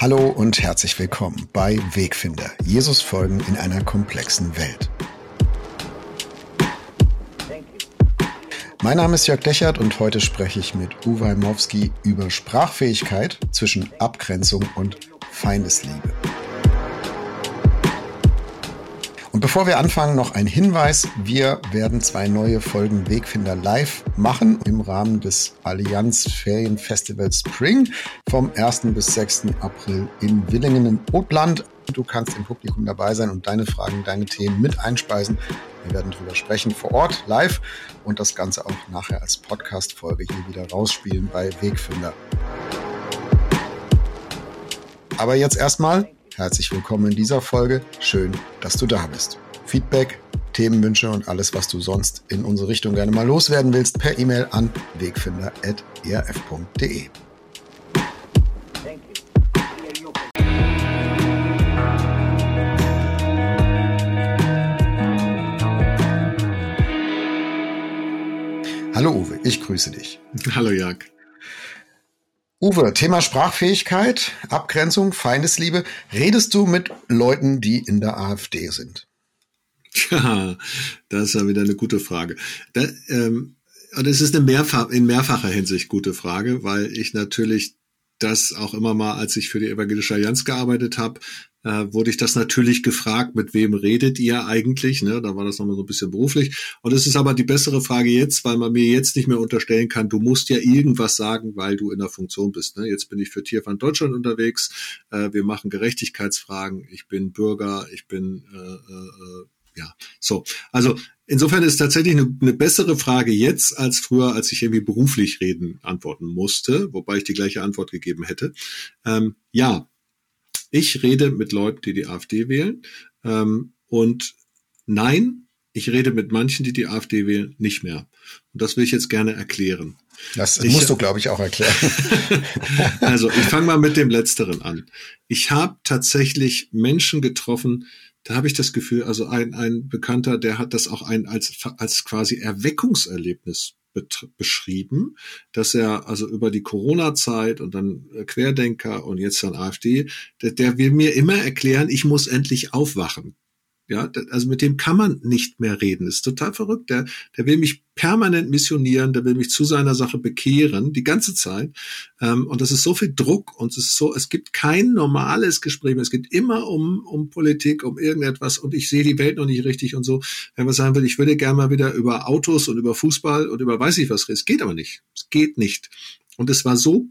Hallo und herzlich willkommen bei Wegfinder. Jesus folgen in einer komplexen Welt. Mein Name ist Jörg Dechert und heute spreche ich mit Uwe Heimowski über Sprachfähigkeit zwischen Abgrenzung und Feindesliebe. Und bevor wir anfangen, noch ein Hinweis. Wir werden zwei neue Folgen Wegfinder live machen im Rahmen des Allianz Ferienfestivals Spring vom 1. bis 6. April in Willingen im Otland. Du kannst im Publikum dabei sein und deine Fragen, deine Themen mit einspeisen. Wir werden drüber sprechen vor Ort live und das Ganze auch nachher als Podcast-Folge hier wieder rausspielen bei Wegfinder. Aber jetzt erstmal Herzlich willkommen in dieser Folge. Schön, dass du da bist. Feedback, Themenwünsche und alles, was du sonst in unsere Richtung gerne mal loswerden willst, per E-Mail an wegfinder.erf.de. Hallo Uwe, ich grüße dich. Hallo Jörg. Uwe, Thema Sprachfähigkeit, Abgrenzung, Feindesliebe. Redest du mit Leuten, die in der AfD sind? Tja, das ist ja wieder eine gute Frage. Da, ähm, das ist eine mehrfach, in mehrfacher Hinsicht gute Frage, weil ich natürlich das auch immer mal, als ich für die Evangelische Allianz gearbeitet habe, äh, wurde ich das natürlich gefragt, mit wem redet ihr eigentlich? Ne? Da war das nochmal so ein bisschen beruflich. Und es ist aber die bessere Frage jetzt, weil man mir jetzt nicht mehr unterstellen kann, du musst ja irgendwas sagen, weil du in der Funktion bist. Ne? Jetzt bin ich für Tierfand Deutschland unterwegs. Äh, wir machen Gerechtigkeitsfragen. Ich bin Bürger. Ich bin äh, äh, ja so. Also insofern ist tatsächlich eine, eine bessere Frage jetzt als früher, als ich irgendwie beruflich reden antworten musste, wobei ich die gleiche Antwort gegeben hätte. Ähm, ja, ich rede mit Leuten, die die AfD wählen. Ähm, und nein, ich rede mit manchen, die die AfD wählen, nicht mehr. Und das will ich jetzt gerne erklären. Das ich, musst du, glaube ich, auch erklären. also, ich fange mal mit dem Letzteren an. Ich habe tatsächlich Menschen getroffen, da habe ich das Gefühl, also ein, ein Bekannter, der hat das auch ein, als, als quasi Erweckungserlebnis beschrieben, dass er also über die Corona-Zeit und dann äh, Querdenker und jetzt dann AfD, der, der will mir immer erklären, ich muss endlich aufwachen. Ja, also mit dem kann man nicht mehr reden. Das ist total verrückt. Der, der will mich permanent missionieren, der will mich zu seiner Sache bekehren, die ganze Zeit. Ähm, und das ist so viel Druck und es ist so, es gibt kein normales Gespräch mehr. Es geht immer um, um Politik, um irgendetwas und ich sehe die Welt noch nicht richtig und so. Wenn man sagen will, ich würde gerne mal wieder über Autos und über Fußball und über weiß ich was reden. Es geht aber nicht. Es geht nicht. Und es war so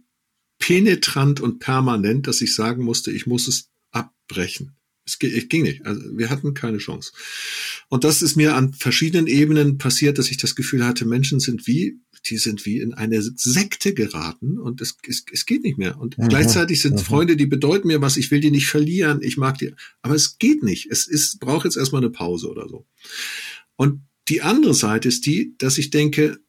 penetrant und permanent, dass ich sagen musste, ich muss es abbrechen. Es ging nicht. Also wir hatten keine Chance. Und das ist mir an verschiedenen Ebenen passiert, dass ich das Gefühl hatte, Menschen sind wie, die sind wie in eine Sekte geraten und es, es, es geht nicht mehr. Und mhm. gleichzeitig sind mhm. Freunde, die bedeuten mir was, ich will die nicht verlieren, ich mag die, aber es geht nicht. Es ist, braucht jetzt erstmal eine Pause oder so. Und die andere Seite ist die, dass ich denke,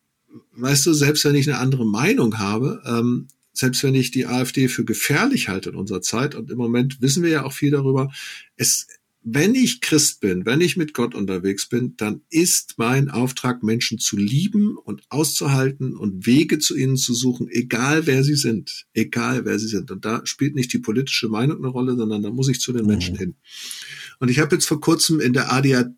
weißt du, selbst wenn ich eine andere Meinung habe, ähm, selbst wenn ich die AfD für gefährlich halte in unserer Zeit, und im Moment wissen wir ja auch viel darüber, es, wenn ich Christ bin, wenn ich mit Gott unterwegs bin, dann ist mein Auftrag, Menschen zu lieben und auszuhalten und Wege zu ihnen zu suchen, egal wer sie sind, egal wer sie sind. Und da spielt nicht die politische Meinung eine Rolle, sondern da muss ich zu den Menschen mhm. hin. Und ich habe jetzt vor kurzem in der ADA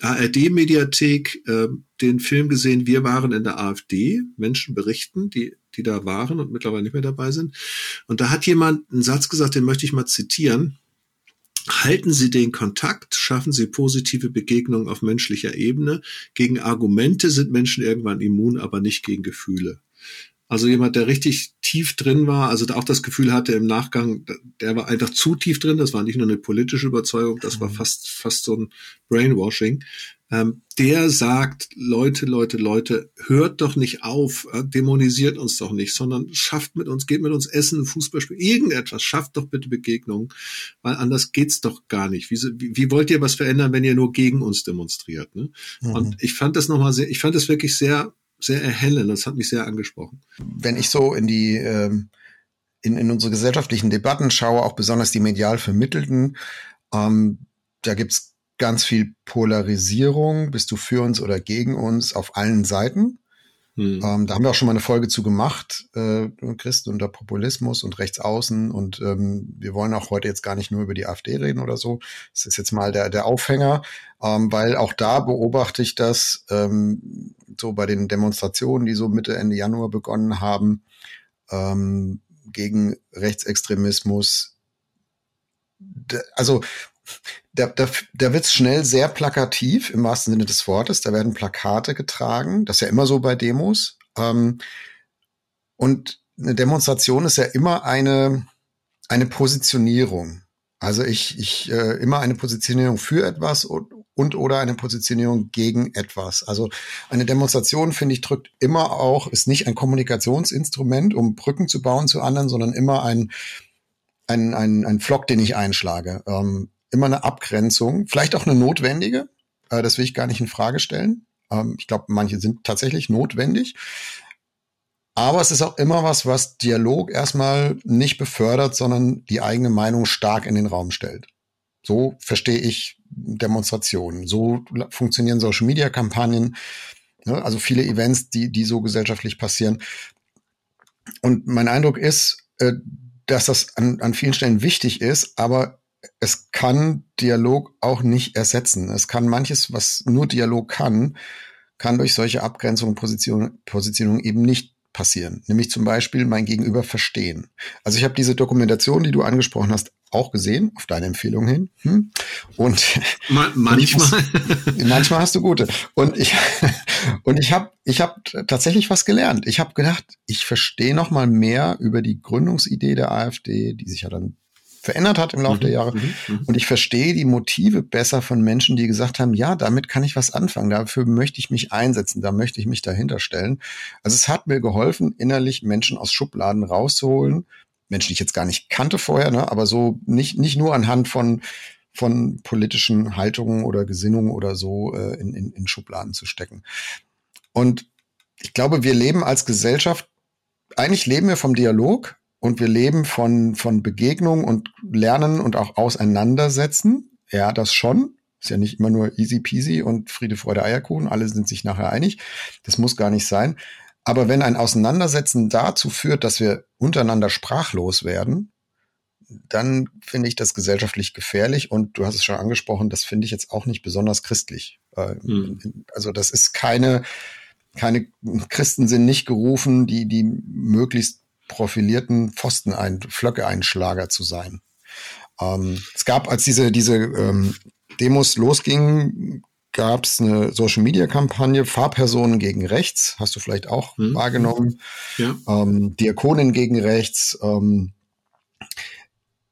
ARD-Mediathek äh, den Film gesehen, wir waren in der AfD, Menschen berichten, die die da waren und mittlerweile nicht mehr dabei sind. Und da hat jemand einen Satz gesagt, den möchte ich mal zitieren. Halten Sie den Kontakt, schaffen Sie positive Begegnungen auf menschlicher Ebene. Gegen Argumente sind Menschen irgendwann immun, aber nicht gegen Gefühle. Also jemand, der richtig tief drin war, also auch das Gefühl hatte im Nachgang, der war einfach zu tief drin. Das war nicht nur eine politische Überzeugung, das war mhm. fast, fast so ein Brainwashing ähm, der sagt, Leute, Leute, Leute, hört doch nicht auf, äh, dämonisiert uns doch nicht, sondern schafft mit uns, geht mit uns essen, Fußball spielen, irgendetwas, schafft doch bitte Begegnungen, weil anders geht's doch gar nicht. Wie, wie, wie wollt ihr was verändern, wenn ihr nur gegen uns demonstriert? Ne? Mhm. Und ich fand das nochmal sehr, ich fand das wirklich sehr, sehr erhellend, das hat mich sehr angesprochen. Wenn ich so in die, ähm, in, in unsere gesellschaftlichen Debatten schaue, auch besonders die medial vermittelten, ähm, da gibt's ganz viel Polarisierung. Bist du für uns oder gegen uns auf allen Seiten? Hm. Ähm, da haben wir auch schon mal eine Folge zu gemacht, äh, Christen unter Populismus und Rechtsaußen. Und ähm, wir wollen auch heute jetzt gar nicht nur über die AfD reden oder so. Das ist jetzt mal der, der Aufhänger, ähm, weil auch da beobachte ich das ähm, so bei den Demonstrationen, die so Mitte, Ende Januar begonnen haben, ähm, gegen Rechtsextremismus. Also da, da, da wird es schnell sehr plakativ im wahrsten Sinne des Wortes. Da werden Plakate getragen. Das ist ja immer so bei Demos. Ähm, und eine Demonstration ist ja immer eine, eine Positionierung. Also ich, ich äh, immer eine Positionierung für etwas und, und oder eine Positionierung gegen etwas. Also eine Demonstration, finde ich, drückt immer auch, ist nicht ein Kommunikationsinstrument, um Brücken zu bauen zu anderen, sondern immer ein, ein, ein, ein Flock, den ich einschlage. Ähm, immer eine Abgrenzung, vielleicht auch eine notwendige. Äh, das will ich gar nicht in Frage stellen. Ähm, ich glaube, manche sind tatsächlich notwendig. Aber es ist auch immer was, was Dialog erstmal nicht befördert, sondern die eigene Meinung stark in den Raum stellt. So verstehe ich Demonstrationen. So funktionieren Social Media Kampagnen. Ne? Also viele Events, die, die so gesellschaftlich passieren. Und mein Eindruck ist, äh, dass das an, an vielen Stellen wichtig ist, aber es kann Dialog auch nicht ersetzen. Es kann manches, was nur Dialog kann, kann durch solche Abgrenzungen, Position, Positionierung eben nicht passieren. Nämlich zum Beispiel mein Gegenüber verstehen. Also ich habe diese Dokumentation, die du angesprochen hast, auch gesehen, auf deine Empfehlung hin. Hm? Und Man manchmal. Muss, manchmal hast du gute. Und ich und ich habe ich hab tatsächlich was gelernt. Ich habe gedacht, ich verstehe noch mal mehr über die Gründungsidee der AfD, die sich ja dann verändert hat im Laufe mhm, der Jahre. Mhm, mhm, und ich verstehe die Motive besser von Menschen, die gesagt haben, ja, damit kann ich was anfangen, dafür möchte ich mich einsetzen, da möchte ich mich dahinter stellen. Also es hat mir geholfen, innerlich Menschen aus Schubladen rauszuholen. Menschen, die ich jetzt gar nicht kannte vorher, ne, aber so nicht, nicht nur anhand von von politischen Haltungen oder Gesinnungen oder so äh, in, in, in Schubladen zu stecken. Und ich glaube, wir leben als Gesellschaft, eigentlich leben wir vom Dialog, und wir leben von, von Begegnung und Lernen und auch Auseinandersetzen. Ja, das schon. Ist ja nicht immer nur easy peasy und Friede, Freude, Eierkuchen. Alle sind sich nachher einig. Das muss gar nicht sein. Aber wenn ein Auseinandersetzen dazu führt, dass wir untereinander sprachlos werden, dann finde ich das gesellschaftlich gefährlich. Und du hast es schon angesprochen, das finde ich jetzt auch nicht besonders christlich. Mhm. Also das ist keine, keine Christen sind nicht gerufen, die, die möglichst profilierten Pfostenein, Flöcke-Einschlager zu sein. Ähm, es gab, als diese, diese ähm, Demos losgingen, gab es eine Social-Media-Kampagne, Fahrpersonen gegen rechts, hast du vielleicht auch hm. wahrgenommen, ja. ähm, Diakonin gegen rechts. Ähm,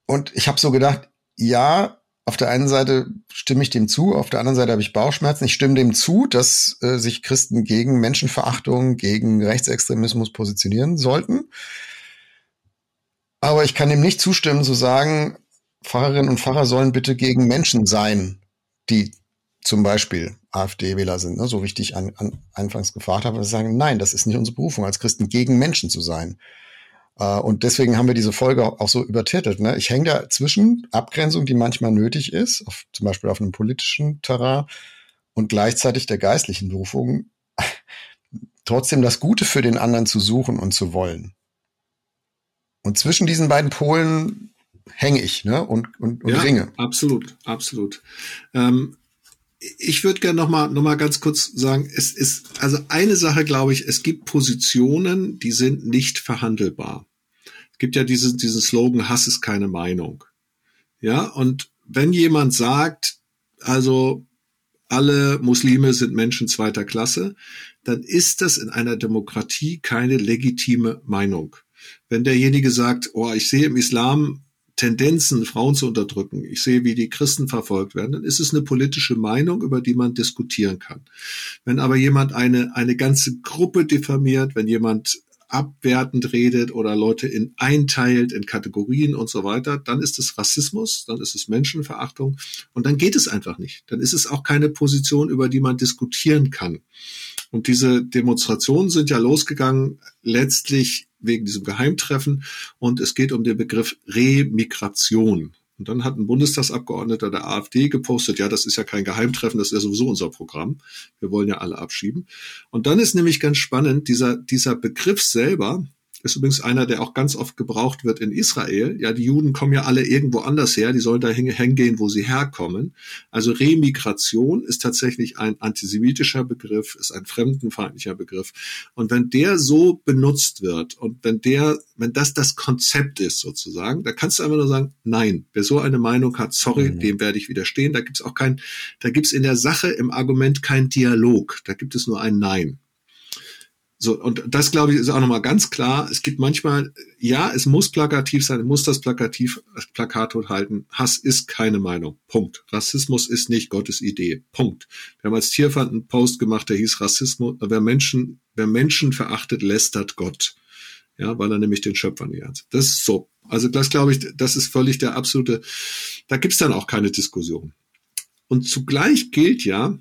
und ich habe so gedacht, ja, auf der einen Seite stimme ich dem zu, auf der anderen Seite habe ich Bauchschmerzen. Ich stimme dem zu, dass äh, sich Christen gegen Menschenverachtung, gegen Rechtsextremismus positionieren sollten. Aber ich kann dem nicht zustimmen, zu sagen, Pfarrerinnen und Pfarrer sollen bitte gegen Menschen sein, die zum Beispiel AfD-Wähler sind, ne? so wie ich dich an, an, anfangs gefragt habe, sagen, nein, das ist nicht unsere Berufung, als Christen gegen Menschen zu sein. Uh, und deswegen haben wir diese Folge auch so übertitelt. Ne? Ich hänge da zwischen Abgrenzung, die manchmal nötig ist, auf, zum Beispiel auf einem politischen Terrain, und gleichzeitig der geistlichen Berufung, trotzdem das Gute für den anderen zu suchen und zu wollen. Und zwischen diesen beiden Polen hänge ich ne? und, und, und ja, ringe. Absolut, absolut. Ähm, ich würde gerne noch mal, noch mal ganz kurz sagen, es ist also eine Sache, glaube ich, es gibt Positionen, die sind nicht verhandelbar gibt ja diesen, diesen Slogan, Hass ist keine Meinung. Ja, und wenn jemand sagt, also alle Muslime sind Menschen zweiter Klasse, dann ist das in einer Demokratie keine legitime Meinung. Wenn derjenige sagt, oh, ich sehe im Islam Tendenzen, Frauen zu unterdrücken, ich sehe, wie die Christen verfolgt werden, dann ist es eine politische Meinung, über die man diskutieren kann. Wenn aber jemand eine, eine ganze Gruppe diffamiert, wenn jemand abwertend redet oder Leute in einteilt in Kategorien und so weiter, dann ist es Rassismus, dann ist es Menschenverachtung und dann geht es einfach nicht. Dann ist es auch keine Position, über die man diskutieren kann. Und diese Demonstrationen sind ja losgegangen letztlich wegen diesem Geheimtreffen und es geht um den Begriff Remigration. Und dann hat ein Bundestagsabgeordneter der AfD gepostet, ja, das ist ja kein Geheimtreffen, das ist ja sowieso unser Programm. Wir wollen ja alle abschieben. Und dann ist nämlich ganz spannend, dieser, dieser Begriff selber, ist übrigens einer, der auch ganz oft gebraucht wird in Israel. Ja, die Juden kommen ja alle irgendwo anders her, die sollen da hingehen, wo sie herkommen. Also Remigration ist tatsächlich ein antisemitischer Begriff, ist ein fremdenfeindlicher Begriff. Und wenn der so benutzt wird und wenn der, wenn das das Konzept ist sozusagen, da kannst du einfach nur sagen, nein, wer so eine Meinung hat, sorry, mhm. dem werde ich widerstehen. Da gibt's auch kein, da gibt's in der Sache im Argument kein Dialog, da gibt es nur ein Nein. So, und das glaube ich ist auch nochmal ganz klar. Es gibt manchmal, ja, es muss plakativ sein, muss das plakativ, Plakat halten. Hass ist keine Meinung. Punkt. Rassismus ist nicht Gottes Idee. Punkt. Wir haben als Tierfand einen Post gemacht, der hieß Rassismus, wer Menschen, wer Menschen verachtet, lästert Gott. Ja, weil er nämlich den Schöpfer nicht hat. Das ist so. Also das glaube ich, das ist völlig der absolute, da gibt's dann auch keine Diskussion. Und zugleich gilt ja,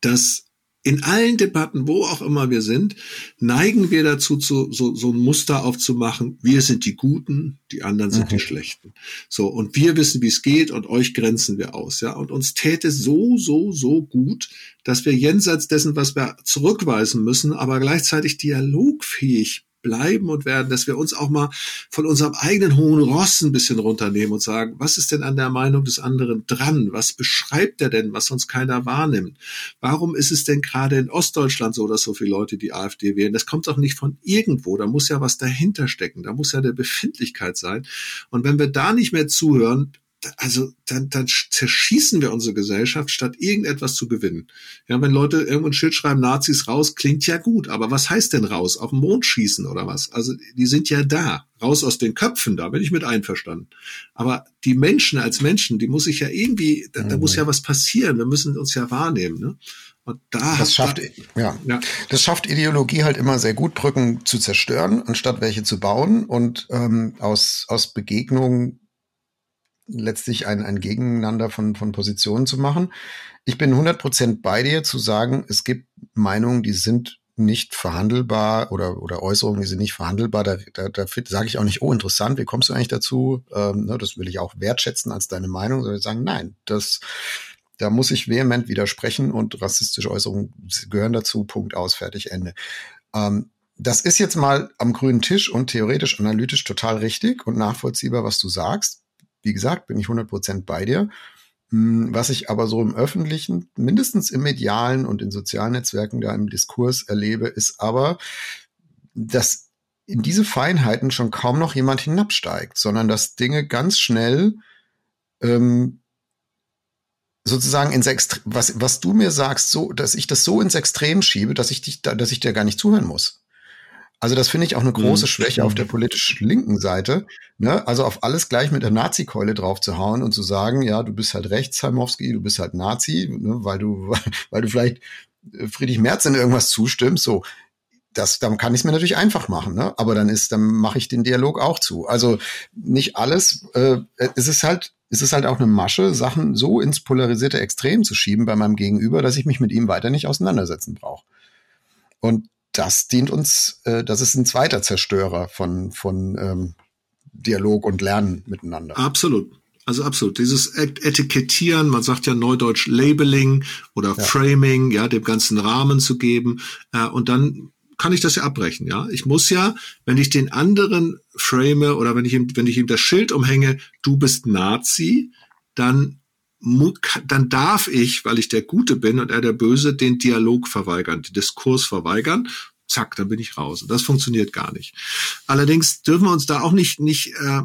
dass in allen Debatten, wo auch immer wir sind, neigen wir dazu, zu, so, so ein Muster aufzumachen. Wir sind die Guten, die anderen sind mhm. die Schlechten. So, und wir wissen, wie es geht und euch grenzen wir aus. Ja, und uns täte so, so, so gut, dass wir jenseits dessen, was wir zurückweisen müssen, aber gleichzeitig dialogfähig bleiben und werden, dass wir uns auch mal von unserem eigenen hohen Ross ein bisschen runternehmen und sagen, was ist denn an der Meinung des anderen dran? Was beschreibt er denn, was sonst keiner wahrnimmt? Warum ist es denn gerade in Ostdeutschland so, dass so viele Leute die AfD wählen? Das kommt doch nicht von irgendwo. Da muss ja was dahinter stecken. Da muss ja eine Befindlichkeit sein. Und wenn wir da nicht mehr zuhören, also dann, dann zerschießen wir unsere Gesellschaft, statt irgendetwas zu gewinnen. Ja, wenn Leute irgendwo ein Schild schreiben, Nazis raus, klingt ja gut, aber was heißt denn raus? Auf den Mond schießen oder was? Also die sind ja da, raus aus den Köpfen, da bin ich mit einverstanden. Aber die Menschen als Menschen, die muss ich ja irgendwie, da, da muss ja was passieren, wir müssen uns ja wahrnehmen. Ne? Und da das schafft, ja, ja, das schafft Ideologie halt immer sehr gut, Brücken zu zerstören, anstatt welche zu bauen und ähm, aus aus Begegnungen letztlich ein, ein Gegeneinander von, von Positionen zu machen. Ich bin 100% bei dir zu sagen, es gibt Meinungen, die sind nicht verhandelbar oder, oder Äußerungen, die sind nicht verhandelbar. Da, da, da sage ich auch nicht, oh, interessant, wie kommst du eigentlich dazu? Ähm, ne, das will ich auch wertschätzen als deine Meinung, sondern sagen, nein, das, da muss ich vehement widersprechen und rassistische Äußerungen gehören dazu, Punkt aus, fertig, Ende. Ähm, das ist jetzt mal am grünen Tisch und theoretisch analytisch total richtig und nachvollziehbar, was du sagst wie gesagt, bin ich 100% bei dir. Hm, was ich aber so im öffentlichen, mindestens im medialen und in sozialen Netzwerken da im Diskurs erlebe, ist aber, dass in diese Feinheiten schon kaum noch jemand hinabsteigt, sondern dass Dinge ganz schnell ähm, sozusagen ins Extrem, was, was du mir sagst, so, dass ich das so ins Extrem schiebe, dass ich dich, dass ich dir gar nicht zuhören muss. Also das finde ich auch eine große mhm. Schwäche auf der politisch linken Seite. Ne? Also auf alles gleich mit der Nazi-Keule drauf zu hauen und zu sagen, ja, du bist halt rechts, Heimowski, du bist halt Nazi, ne? weil du, weil du vielleicht äh, Friedrich Merz in irgendwas zustimmst. So, das, dann kann ich es mir natürlich einfach machen, ne? Aber dann ist, dann mache ich den Dialog auch zu. Also nicht alles. Äh, es ist halt, es ist halt auch eine Masche, Sachen so ins polarisierte Extrem zu schieben bei meinem Gegenüber, dass ich mich mit ihm weiter nicht auseinandersetzen brauche. Und das dient uns, äh, das ist ein zweiter Zerstörer von, von ähm, Dialog und Lernen miteinander. Absolut. Also absolut. Dieses Etikettieren, man sagt ja neudeutsch Labeling oder ja. Framing, ja, dem ganzen Rahmen zu geben. Äh, und dann kann ich das ja abbrechen, ja. Ich muss ja, wenn ich den anderen frame oder wenn ich ihm, wenn ich ihm das Schild umhänge, du bist Nazi, dann dann darf ich, weil ich der Gute bin und er der Böse, den Dialog verweigern, den Diskurs verweigern. Zack, dann bin ich raus. Und das funktioniert gar nicht. Allerdings dürfen wir uns da auch nicht, nicht äh,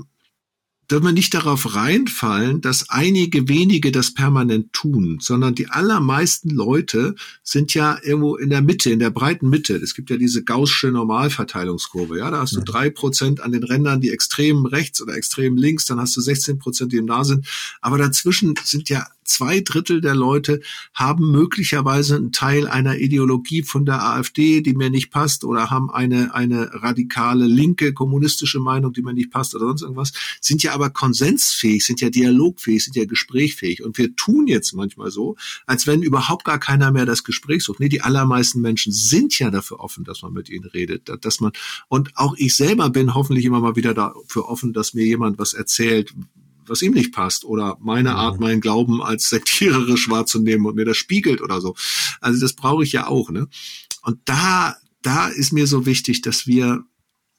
dürfen wir nicht darauf reinfallen, dass einige wenige das permanent tun, sondern die allermeisten Leute sind ja irgendwo in der Mitte, in der breiten Mitte. Es gibt ja diese gaußsche Normalverteilungskurve. Ja, da hast du drei Prozent an den Rändern, die extrem rechts oder extrem links, dann hast du 16 Prozent, die im nah sind. Aber dazwischen sind ja zwei Drittel der Leute haben möglicherweise einen Teil einer Ideologie von der AfD, die mir nicht passt, oder haben eine, eine radikale linke kommunistische Meinung, die mir nicht passt, oder sonst irgendwas, sind ja aber konsensfähig, sind ja dialogfähig, sind ja gesprächfähig. Und wir tun jetzt manchmal so, als wenn überhaupt gar keiner mehr das Gespräch sucht. Nee, die allermeisten Menschen sind ja dafür offen, dass man mit ihnen redet, dass man, und auch ich selber bin hoffentlich immer mal wieder dafür offen, dass mir jemand was erzählt, was ihm nicht passt oder meine Art, mhm. meinen Glauben als sektiererisch wahrzunehmen und mir das spiegelt oder so. Also das brauche ich ja auch, ne? Und da, da ist mir so wichtig, dass wir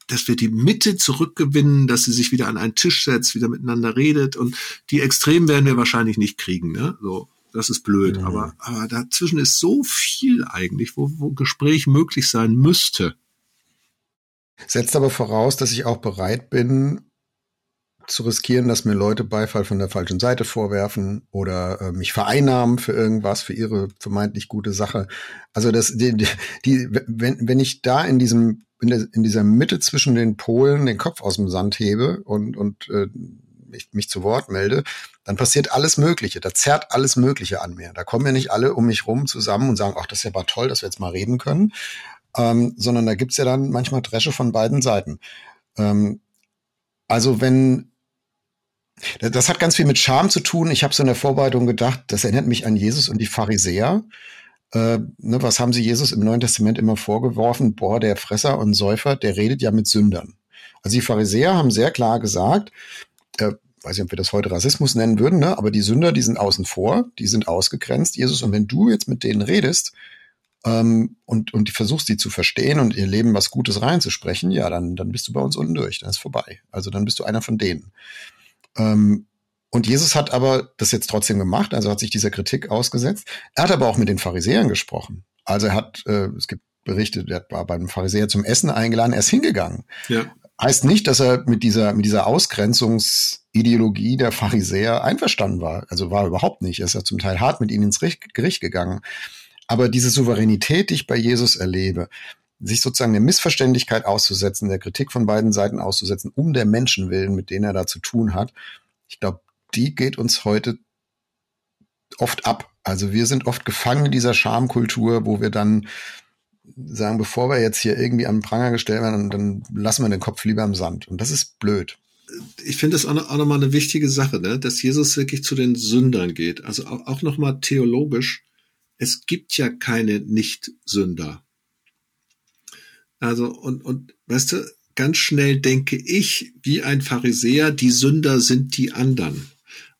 dass wir die Mitte zurückgewinnen, dass sie sich wieder an einen Tisch setzt, wieder miteinander redet und die Extremen werden wir wahrscheinlich nicht kriegen, ne? So, das ist blöd, mhm. aber, aber dazwischen ist so viel eigentlich, wo, wo Gespräch möglich sein müsste. Setzt aber voraus, dass ich auch bereit bin, zu riskieren, dass mir Leute Beifall von der falschen Seite vorwerfen oder äh, mich vereinnahmen für irgendwas, für ihre vermeintlich gute Sache. Also das, die, die, wenn, wenn ich da in diesem in, der, in dieser Mitte zwischen den Polen den Kopf aus dem Sand hebe und, und äh, mich, mich zu Wort melde, dann passiert alles Mögliche. Da zerrt alles Mögliche an mir. Da kommen ja nicht alle um mich rum zusammen und sagen, ach, das ist ja aber toll, dass wir jetzt mal reden können, ähm, sondern da gibt's ja dann manchmal Dresche von beiden Seiten. Ähm, also wenn das hat ganz viel mit Scham zu tun. Ich habe so in der Vorbereitung gedacht, das erinnert mich an Jesus und die Pharisäer. Äh, ne, was haben sie Jesus im Neuen Testament immer vorgeworfen? Boah, der Fresser und Säufer, der redet ja mit Sündern. Also die Pharisäer haben sehr klar gesagt, äh, weiß nicht, ob wir das heute Rassismus nennen würden, ne? aber die Sünder, die sind außen vor, die sind ausgegrenzt, Jesus. Und wenn du jetzt mit denen redest ähm, und, und versuchst, die zu verstehen und ihr Leben was Gutes reinzusprechen, ja, dann, dann bist du bei uns unten durch, dann ist vorbei. Also dann bist du einer von denen. Ähm, und Jesus hat aber das jetzt trotzdem gemacht, also hat sich dieser Kritik ausgesetzt. Er hat aber auch mit den Pharisäern gesprochen. Also er hat, äh, es gibt Berichte, er war beim Pharisäer zum Essen eingeladen, er ist hingegangen. Ja. Heißt nicht, dass er mit dieser, mit dieser Ausgrenzungsideologie der Pharisäer einverstanden war. Also war er überhaupt nicht. Er ist ja zum Teil hart mit ihnen ins Gericht gegangen. Aber diese Souveränität, die ich bei Jesus erlebe, sich sozusagen der Missverständlichkeit auszusetzen, der Kritik von beiden Seiten auszusetzen, um der Menschen willen, mit denen er da zu tun hat, ich glaube, die geht uns heute oft ab. Also wir sind oft gefangen in dieser Schamkultur, wo wir dann sagen, bevor wir jetzt hier irgendwie am Pranger gestellt werden, dann lassen wir den Kopf lieber im Sand. Und das ist blöd. Ich finde das auch nochmal eine wichtige Sache, ne? dass Jesus wirklich zu den Sündern geht. Also auch, auch nochmal theologisch. Es gibt ja keine Nicht-Sünder. Also, und, und, weißt du, ganz schnell denke ich, wie ein Pharisäer, die Sünder sind die anderen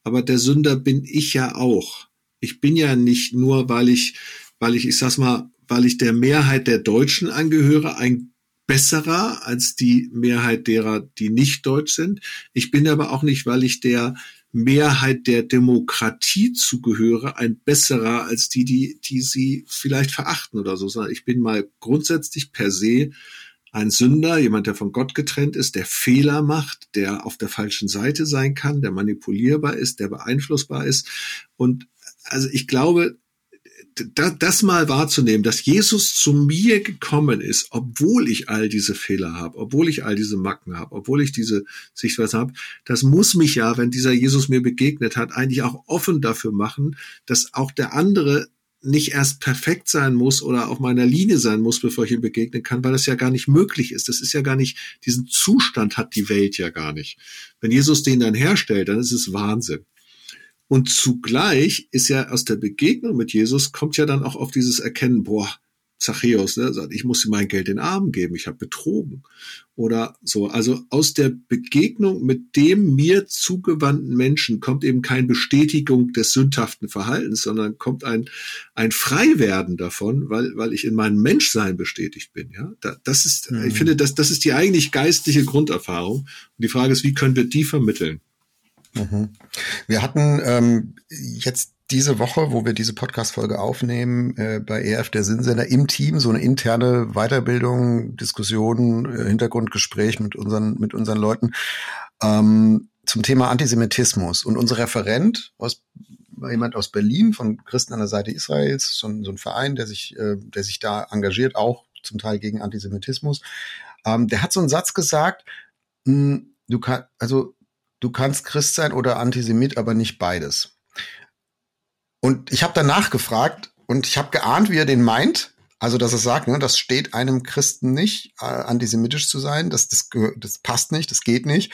aber der Sünder bin ich ja auch. Ich bin ja nicht nur, weil ich, weil ich, ich sag's mal, weil ich der Mehrheit der Deutschen angehöre, ein besserer als die Mehrheit derer, die nicht deutsch sind. Ich bin aber auch nicht, weil ich der Mehrheit der Demokratie zugehöre, ein besserer als die, die, die sie vielleicht verachten oder so, sondern ich bin mal grundsätzlich per se ein Sünder, jemand, der von Gott getrennt ist, der Fehler macht, der auf der falschen Seite sein kann, der manipulierbar ist, der beeinflussbar ist. Und also ich glaube, das mal wahrzunehmen, dass Jesus zu mir gekommen ist, obwohl ich all diese Fehler habe, obwohl ich all diese Macken habe, obwohl ich diese Sichtweise habe, das muss mich ja, wenn dieser Jesus mir begegnet hat, eigentlich auch offen dafür machen, dass auch der andere nicht erst perfekt sein muss oder auf meiner Linie sein muss, bevor ich ihm begegnen kann, weil das ja gar nicht möglich ist. Das ist ja gar nicht, diesen Zustand hat die Welt ja gar nicht. Wenn Jesus den dann herstellt, dann ist es Wahnsinn. Und zugleich ist ja aus der Begegnung mit Jesus kommt ja dann auch auf dieses Erkennen, boah, Zachäus, ne, sagt, ich muss mein Geld den Armen geben, ich habe betrogen oder so. Also aus der Begegnung mit dem mir zugewandten Menschen kommt eben keine Bestätigung des sündhaften Verhaltens, sondern kommt ein ein Freiwerden davon, weil weil ich in meinem Menschsein bestätigt bin. Ja, das ist, mhm. ich finde, das das ist die eigentlich geistliche Grunderfahrung. Und die Frage ist, wie können wir die vermitteln? Mhm. Wir hatten ähm, jetzt diese Woche, wo wir diese Podcast-Folge aufnehmen, äh, bei EF der Sinnsender im Team so eine interne Weiterbildung, Diskussion, äh, Hintergrundgespräch mit unseren, mit unseren Leuten ähm, zum Thema Antisemitismus. Und unser Referent aus jemand aus Berlin von Christen an der Seite Israels, so ein, so ein Verein, der sich, äh, der sich da engagiert, auch zum Teil gegen Antisemitismus. Ähm, der hat so einen Satz gesagt, mh, hm, du kannst, also du kannst Christ sein oder Antisemit, aber nicht beides. Und ich habe danach gefragt und ich habe geahnt, wie er den meint. Also, dass er sagt, ne, das steht einem Christen nicht, äh, antisemitisch zu sein. Das, das, das passt nicht, das geht nicht.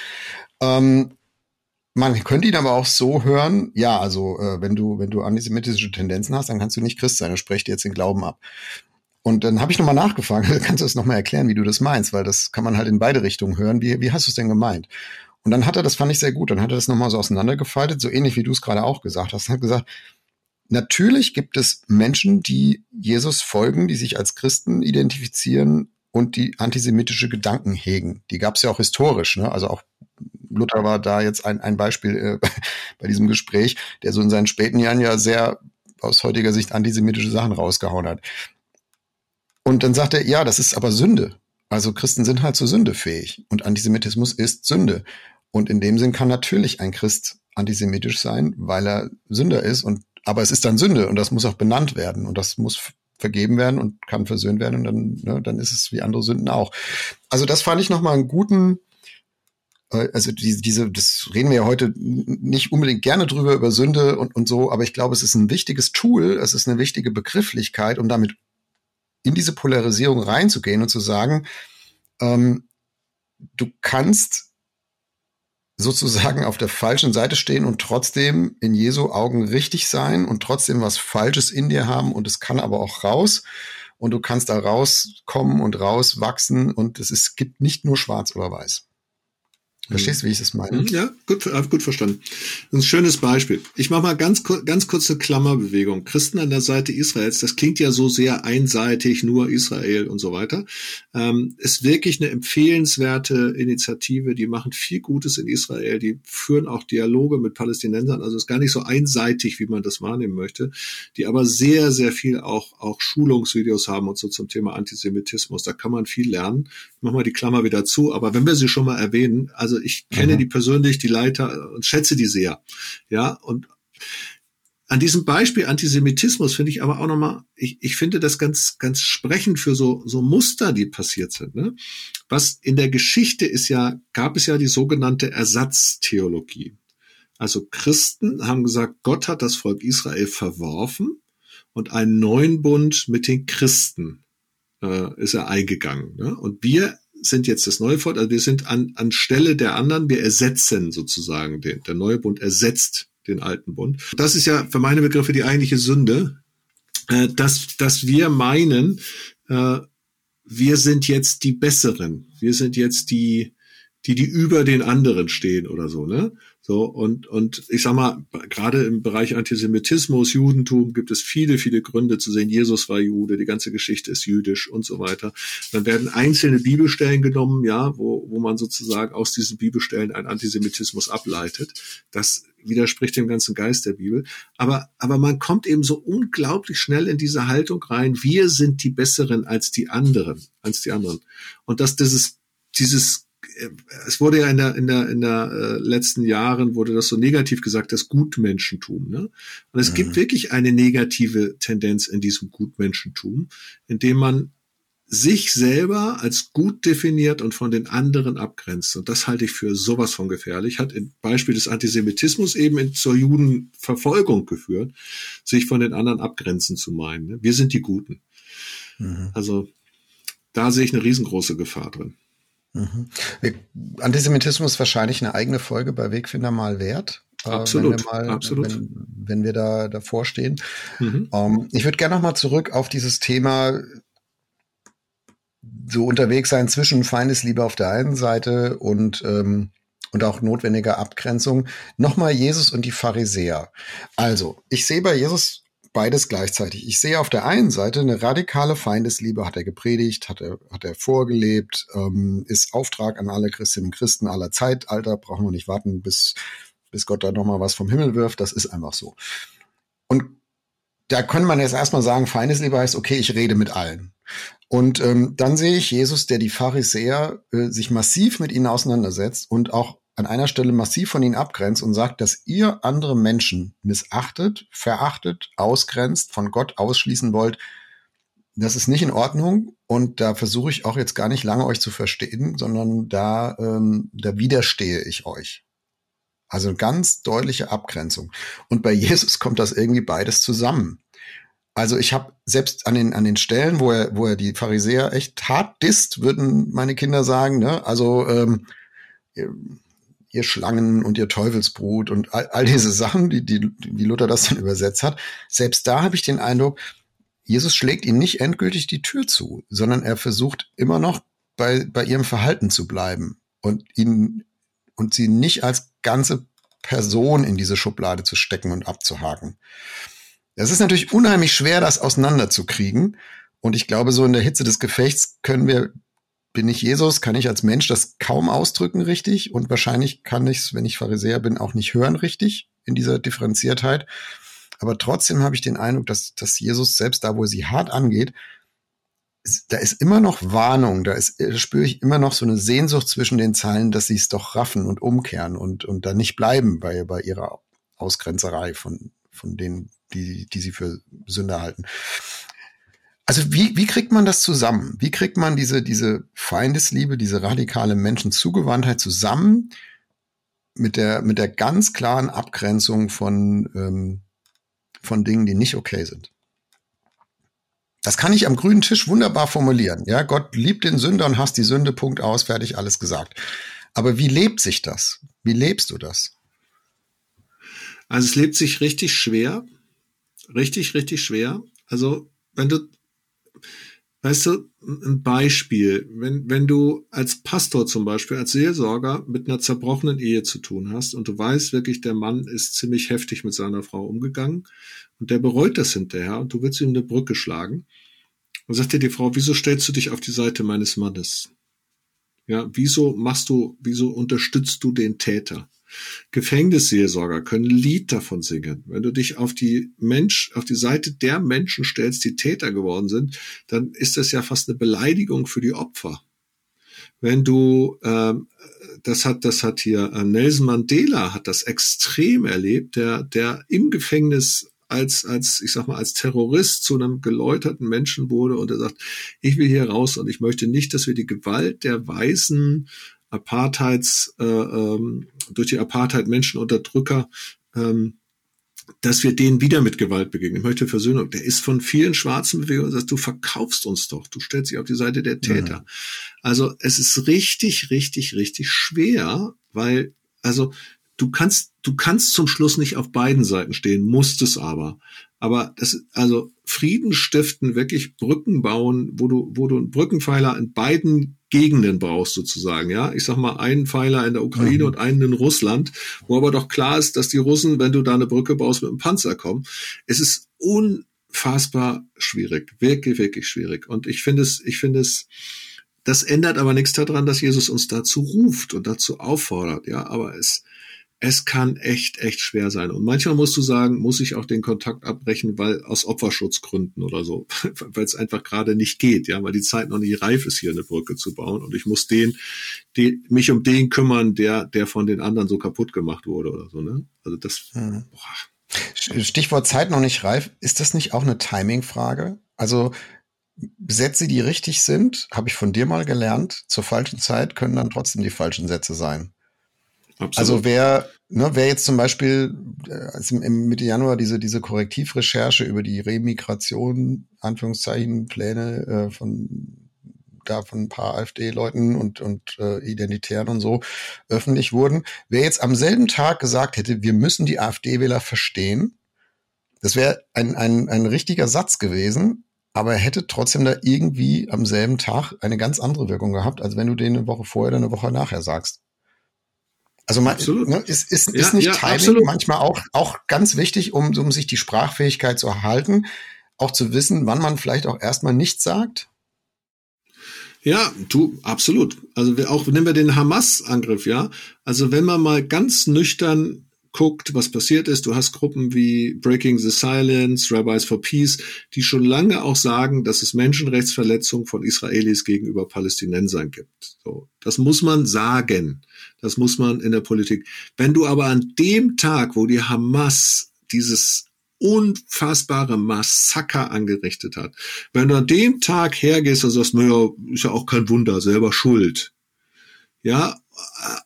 Ähm, man könnte ihn aber auch so hören, ja, also äh, wenn du, wenn du antisemitische Tendenzen hast, dann kannst du nicht Christ sein, dann sprecht dir jetzt den Glauben ab. Und dann habe ich nochmal nachgefragt, kannst du das nochmal erklären, wie du das meinst, weil das kann man halt in beide Richtungen hören. Wie, wie hast du es denn gemeint? Und dann hat er, das fand ich sehr gut, dann hat er das nochmal so auseinandergefaltet, so ähnlich wie du es gerade auch gesagt hast, hat gesagt, natürlich gibt es Menschen, die Jesus folgen, die sich als Christen identifizieren und die antisemitische Gedanken hegen. Die gab es ja auch historisch, ne? also auch Luther war da jetzt ein, ein Beispiel äh, bei diesem Gespräch, der so in seinen späten Jahren ja sehr aus heutiger Sicht antisemitische Sachen rausgehauen hat. Und dann sagt er, ja, das ist aber Sünde. Also Christen sind halt zu Sünde fähig und Antisemitismus ist Sünde. Und in dem Sinn kann natürlich ein Christ antisemitisch sein, weil er Sünder ist und aber es ist dann Sünde und das muss auch benannt werden und das muss vergeben werden und kann versöhnt werden und dann, ne, dann ist es wie andere Sünden auch. Also das fand ich nochmal einen guten, äh, also diese, diese, das reden wir ja heute nicht unbedingt gerne drüber, über Sünde und, und so, aber ich glaube, es ist ein wichtiges Tool, es ist eine wichtige Begrifflichkeit, um damit in diese Polarisierung reinzugehen und zu sagen, ähm, du kannst sozusagen auf der falschen Seite stehen und trotzdem in Jesu Augen richtig sein und trotzdem was Falsches in dir haben und es kann aber auch raus und du kannst da rauskommen und rauswachsen und es ist, gibt nicht nur schwarz oder weiß. Verstehst du, wie ich das meine? Mhm, ja, gut, gut verstanden. Ein schönes Beispiel. Ich mache mal ganz, ganz kurze Klammerbewegung. Christen an der Seite Israels, das klingt ja so sehr einseitig, nur Israel und so weiter. Ähm, ist wirklich eine empfehlenswerte Initiative. Die machen viel Gutes in Israel. Die führen auch Dialoge mit Palästinensern. Also ist gar nicht so einseitig, wie man das wahrnehmen möchte. Die aber sehr, sehr viel auch, auch Schulungsvideos haben und so zum Thema Antisemitismus. Da kann man viel lernen. Ich mach mal die Klammer wieder zu. Aber wenn wir sie schon mal erwähnen, also also ich kenne mhm. die persönlich, die Leiter und schätze die sehr. Ja, und an diesem Beispiel Antisemitismus finde ich aber auch nochmal, ich, ich finde das ganz, ganz sprechend für so, so Muster, die passiert sind. Ne? Was in der Geschichte ist ja, gab es ja die sogenannte Ersatztheologie. Also Christen haben gesagt, Gott hat das Volk Israel verworfen und einen neuen Bund mit den Christen äh, ist er eingegangen. Ne? Und wir sind jetzt das neue Volk, also wir sind an, an Stelle der anderen, wir ersetzen sozusagen den, der neue Bund ersetzt den alten Bund. Das ist ja für meine Begriffe die eigentliche Sünde, äh, dass, dass wir meinen, äh, wir sind jetzt die Besseren, wir sind jetzt die, die, die über den anderen stehen oder so, ne? So, und, und ich sag mal, gerade im Bereich Antisemitismus, Judentum gibt es viele, viele Gründe zu sehen, Jesus war Jude, die ganze Geschichte ist jüdisch und so weiter. Dann werden einzelne Bibelstellen genommen, ja, wo, wo man sozusagen aus diesen Bibelstellen einen Antisemitismus ableitet. Das widerspricht dem ganzen Geist der Bibel. Aber, aber man kommt eben so unglaublich schnell in diese Haltung rein, wir sind die Besseren als die anderen, als die anderen. Und dass dieses, dieses es wurde ja in der in der in der äh, letzten Jahren wurde das so negativ gesagt, das Gutmenschentum. Ne? Und es mhm. gibt wirklich eine negative Tendenz in diesem Gutmenschentum, indem man sich selber als gut definiert und von den anderen abgrenzt. Und das halte ich für sowas von gefährlich. Hat im Beispiel des Antisemitismus eben in, zur Judenverfolgung geführt, sich von den anderen abgrenzen zu meinen. Ne? Wir sind die Guten. Mhm. Also da sehe ich eine riesengroße Gefahr drin. Mhm. Antisemitismus wahrscheinlich eine eigene Folge bei Wegfinder mal wert. Äh, absolut, wenn wir, mal, absolut. Wenn, wenn wir da davor stehen. Mhm. Ähm, ich würde gerne noch mal zurück auf dieses Thema so unterwegs sein zwischen Feindesliebe auf der einen Seite und ähm, und auch notwendiger Abgrenzung. Nochmal Jesus und die Pharisäer. Also, ich sehe bei Jesus beides gleichzeitig. Ich sehe auf der einen Seite eine radikale Feindesliebe, hat er gepredigt, hat er, hat er vorgelebt, ähm, ist Auftrag an alle Christinnen und Christen aller Zeitalter, brauchen wir nicht warten, bis, bis Gott da nochmal was vom Himmel wirft, das ist einfach so. Und da kann man jetzt erstmal sagen, Feindesliebe heißt, okay, ich rede mit allen. Und ähm, dann sehe ich Jesus, der die Pharisäer äh, sich massiv mit ihnen auseinandersetzt und auch an einer Stelle massiv von ihnen abgrenzt und sagt, dass ihr andere Menschen missachtet, verachtet, ausgrenzt, von Gott ausschließen wollt, das ist nicht in Ordnung und da versuche ich auch jetzt gar nicht lange euch zu verstehen, sondern da, ähm, da widerstehe ich euch. Also ganz deutliche Abgrenzung. Und bei Jesus kommt das irgendwie beides zusammen. Also ich habe selbst an den, an den Stellen, wo er, wo er die Pharisäer echt hart disst, würden meine Kinder sagen, ne? Also ähm, ihr Schlangen und ihr Teufelsbrut und all, all diese Sachen, die, die, wie Luther das dann übersetzt hat. Selbst da habe ich den Eindruck, Jesus schlägt ihnen nicht endgültig die Tür zu, sondern er versucht immer noch bei, bei ihrem Verhalten zu bleiben und ihnen und sie nicht als ganze Person in diese Schublade zu stecken und abzuhaken. Es ist natürlich unheimlich schwer, das auseinanderzukriegen. Und ich glaube, so in der Hitze des Gefechts können wir, bin ich Jesus, kann ich als Mensch das kaum ausdrücken richtig. Und wahrscheinlich kann ich es, wenn ich Pharisäer bin, auch nicht hören richtig in dieser Differenziertheit. Aber trotzdem habe ich den Eindruck, dass, dass Jesus selbst da, wo er sie hart angeht, da ist immer noch Warnung, da, ist, da spüre ich immer noch so eine Sehnsucht zwischen den Zeilen, dass sie es doch raffen und umkehren und, und da nicht bleiben bei, bei ihrer Ausgrenzerei von, von denen, die, die sie für Sünder halten. Also wie, wie kriegt man das zusammen? Wie kriegt man diese, diese Feindesliebe, diese radikale Menschenzugewandtheit zusammen mit der, mit der ganz klaren Abgrenzung von, ähm, von Dingen, die nicht okay sind? Das kann ich am grünen Tisch wunderbar formulieren. Ja, Gott liebt den Sünder und hasst die Sünde, Punkt aus, fertig, alles gesagt. Aber wie lebt sich das? Wie lebst du das? Also es lebt sich richtig schwer. Richtig, richtig schwer. Also wenn du, weißt du, ein Beispiel, wenn, wenn du als Pastor zum Beispiel, als Seelsorger mit einer zerbrochenen Ehe zu tun hast und du weißt wirklich, der Mann ist ziemlich heftig mit seiner Frau umgegangen und der bereut das hinterher und du willst ihm eine Brücke schlagen. Und sagt dir die Frau, wieso stellst du dich auf die Seite meines Mannes? Ja, wieso machst du, wieso unterstützt du den Täter? Gefängnisseelsorger können Lied davon singen. Wenn du dich auf die Mensch, auf die Seite der Menschen stellst, die Täter geworden sind, dann ist das ja fast eine Beleidigung für die Opfer. Wenn du, ähm, das hat, das hat hier äh, Nelson Mandela hat das extrem erlebt, der, der im Gefängnis als, als, ich sag mal, als Terrorist zu einem geläuterten Menschen wurde und er sagt, ich will hier raus und ich möchte nicht, dass wir die Gewalt der weißen Apartheids, äh, ähm, durch die Apartheid Menschenunterdrücker, ähm, dass wir denen wieder mit Gewalt begegnen. Ich möchte Versöhnung. Der ist von vielen schwarzen Bewegungen, sagt, du verkaufst uns doch. Du stellst dich auf die Seite der Täter. Mhm. Also es ist richtig, richtig, richtig schwer, weil, also du kannst, du kannst zum Schluss nicht auf beiden Seiten stehen, musst es aber. Aber das, also Frieden stiften, wirklich Brücken bauen, wo du, wo du einen Brückenpfeiler in beiden Gegenden brauchst sozusagen, ja. Ich sag mal, einen Pfeiler in der Ukraine mhm. und einen in Russland, wo aber doch klar ist, dass die Russen, wenn du da eine Brücke baust, mit einem Panzer kommen. Es ist unfassbar schwierig, wirklich, wirklich schwierig. Und ich finde es, ich finde es, das ändert aber nichts daran, dass Jesus uns dazu ruft und dazu auffordert, ja. Aber es, es kann echt, echt schwer sein. Und manchmal musst du sagen, muss ich auch den Kontakt abbrechen, weil aus Opferschutzgründen oder so, weil es einfach gerade nicht geht, ja, weil die Zeit noch nicht reif ist, hier eine Brücke zu bauen. Und ich muss den, den mich um den kümmern, der, der von den anderen so kaputt gemacht wurde oder so, ne? Also das, mhm. boah. Stichwort Zeit noch nicht reif. Ist das nicht auch eine Timing-Frage? Also, Sätze, die richtig sind, habe ich von dir mal gelernt, zur falschen Zeit können dann trotzdem die falschen Sätze sein. Absolut. Also wer, ne, wer jetzt zum Beispiel also im Mitte Januar diese, diese Korrektivrecherche über die Remigration, Anführungszeichen, Pläne äh, von da von ein paar AfD-Leuten und, und äh, Identitären und so öffentlich wurden. Wer jetzt am selben Tag gesagt hätte, wir müssen die AfD-Wähler verstehen, das wäre ein, ein, ein richtiger Satz gewesen, aber er hätte trotzdem da irgendwie am selben Tag eine ganz andere Wirkung gehabt, als wenn du den eine Woche vorher oder eine Woche nachher sagst. Also man, ne, ist, ist, ja, ist nicht ja, Timing absolut. manchmal auch, auch ganz wichtig, um, um sich die Sprachfähigkeit zu erhalten, auch zu wissen, wann man vielleicht auch erstmal nichts sagt? Ja, du, absolut. Also wir auch, nehmen wir den Hamas-Angriff, ja. Also wenn man mal ganz nüchtern guckt, was passiert ist. Du hast Gruppen wie Breaking the Silence, Rabbis for Peace, die schon lange auch sagen, dass es Menschenrechtsverletzungen von Israelis gegenüber Palästinensern gibt. So, das muss man sagen. Das muss man in der Politik. Wenn du aber an dem Tag, wo die Hamas dieses unfassbare Massaker angerichtet hat, wenn du an dem Tag hergehst und sagst, naja, ist ja auch kein Wunder, selber schuld. Ja,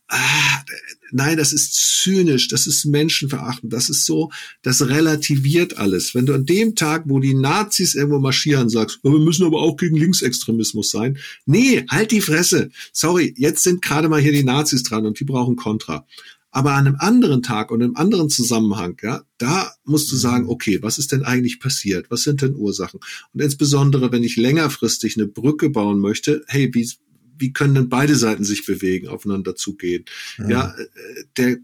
ah, nein, das ist zynisch, das ist menschenverachtend, das ist so, das relativiert alles. Wenn du an dem Tag, wo die Nazis irgendwo marschieren, sagst, wir müssen aber auch gegen Linksextremismus sein. Nee, halt die Fresse. Sorry, jetzt sind gerade mal hier die Nazis dran und die brauchen Kontra. Aber an einem anderen Tag und einem anderen Zusammenhang, ja, da musst du sagen, mhm. okay, was ist denn eigentlich passiert? Was sind denn Ursachen? Und insbesondere, wenn ich längerfristig eine Brücke bauen möchte, hey, wie, wie können denn beide Seiten sich bewegen, aufeinander zugehen? Mhm. Ja, äh, der,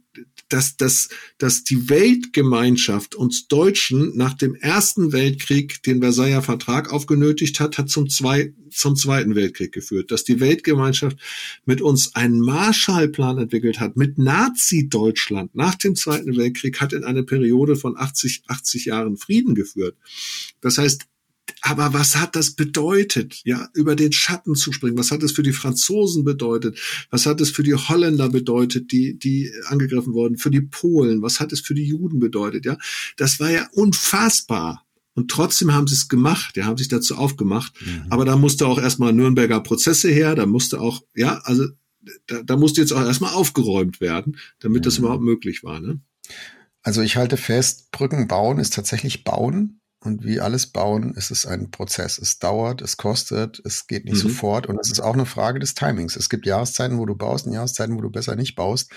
dass, dass, dass die Weltgemeinschaft uns Deutschen nach dem Ersten Weltkrieg den Versailler Vertrag aufgenötigt hat, hat zum, zwei, zum Zweiten Weltkrieg geführt. Dass die Weltgemeinschaft mit uns einen Marshallplan entwickelt hat, mit Nazi-Deutschland nach dem Zweiten Weltkrieg, hat in eine Periode von 80, 80 Jahren Frieden geführt. Das heißt, aber was hat das bedeutet, ja, über den Schatten zu springen? Was hat es für die Franzosen bedeutet? Was hat es für die Holländer bedeutet, die, die angegriffen wurden? Für die Polen? Was hat es für die Juden bedeutet? Ja, das war ja unfassbar. Und trotzdem haben sie es gemacht, ja, haben sich dazu aufgemacht. Mhm. Aber da musste auch erstmal Nürnberger Prozesse her, da musste auch, ja, also da, da musste jetzt auch erstmal aufgeräumt werden, damit mhm. das überhaupt möglich war. Ne? Also ich halte fest, Brücken bauen ist tatsächlich bauen und wie alles bauen, ist es ein Prozess. Es dauert, es kostet, es geht nicht mhm. sofort. Und es ist auch eine Frage des Timings. Es gibt Jahreszeiten, wo du baust und Jahreszeiten, wo du besser nicht baust.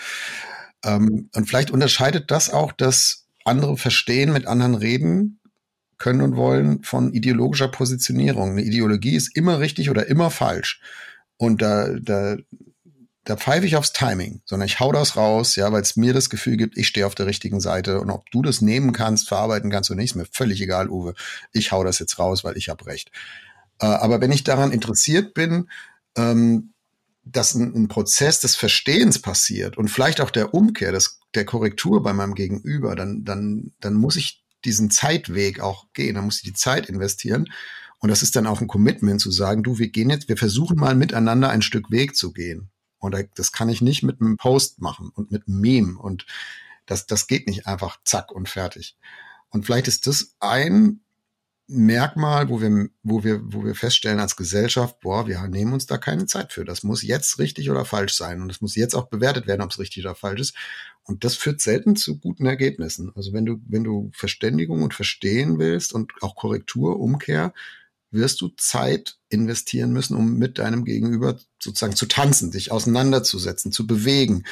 Ähm, und vielleicht unterscheidet das auch, dass andere verstehen, mit anderen reden können und wollen von ideologischer Positionierung. Eine Ideologie ist immer richtig oder immer falsch. Und da, da da pfeife ich aufs Timing, sondern ich hau das raus, ja, weil es mir das Gefühl gibt, ich stehe auf der richtigen Seite und ob du das nehmen kannst, verarbeiten kannst oder nicht, ist mir völlig egal, Uwe. Ich hau das jetzt raus, weil ich habe recht. Äh, aber wenn ich daran interessiert bin, ähm, dass ein, ein, Prozess des Verstehens passiert und vielleicht auch der Umkehr, des, der Korrektur bei meinem Gegenüber, dann, dann, dann muss ich diesen Zeitweg auch gehen, dann muss ich die Zeit investieren. Und das ist dann auch ein Commitment zu sagen, du, wir gehen jetzt, wir versuchen mal miteinander ein Stück Weg zu gehen. Und das kann ich nicht mit einem Post machen und mit einem Meme. Und das, das geht nicht einfach zack und fertig. Und vielleicht ist das ein Merkmal, wo wir, wo wir, wo wir feststellen als Gesellschaft, boah, wir nehmen uns da keine Zeit für. Das muss jetzt richtig oder falsch sein. Und es muss jetzt auch bewertet werden, ob es richtig oder falsch ist. Und das führt selten zu guten Ergebnissen. Also wenn du, wenn du Verständigung und Verstehen willst und auch Korrektur, Umkehr, wirst du Zeit investieren müssen, um mit deinem Gegenüber sozusagen zu tanzen, dich auseinanderzusetzen, zu bewegen.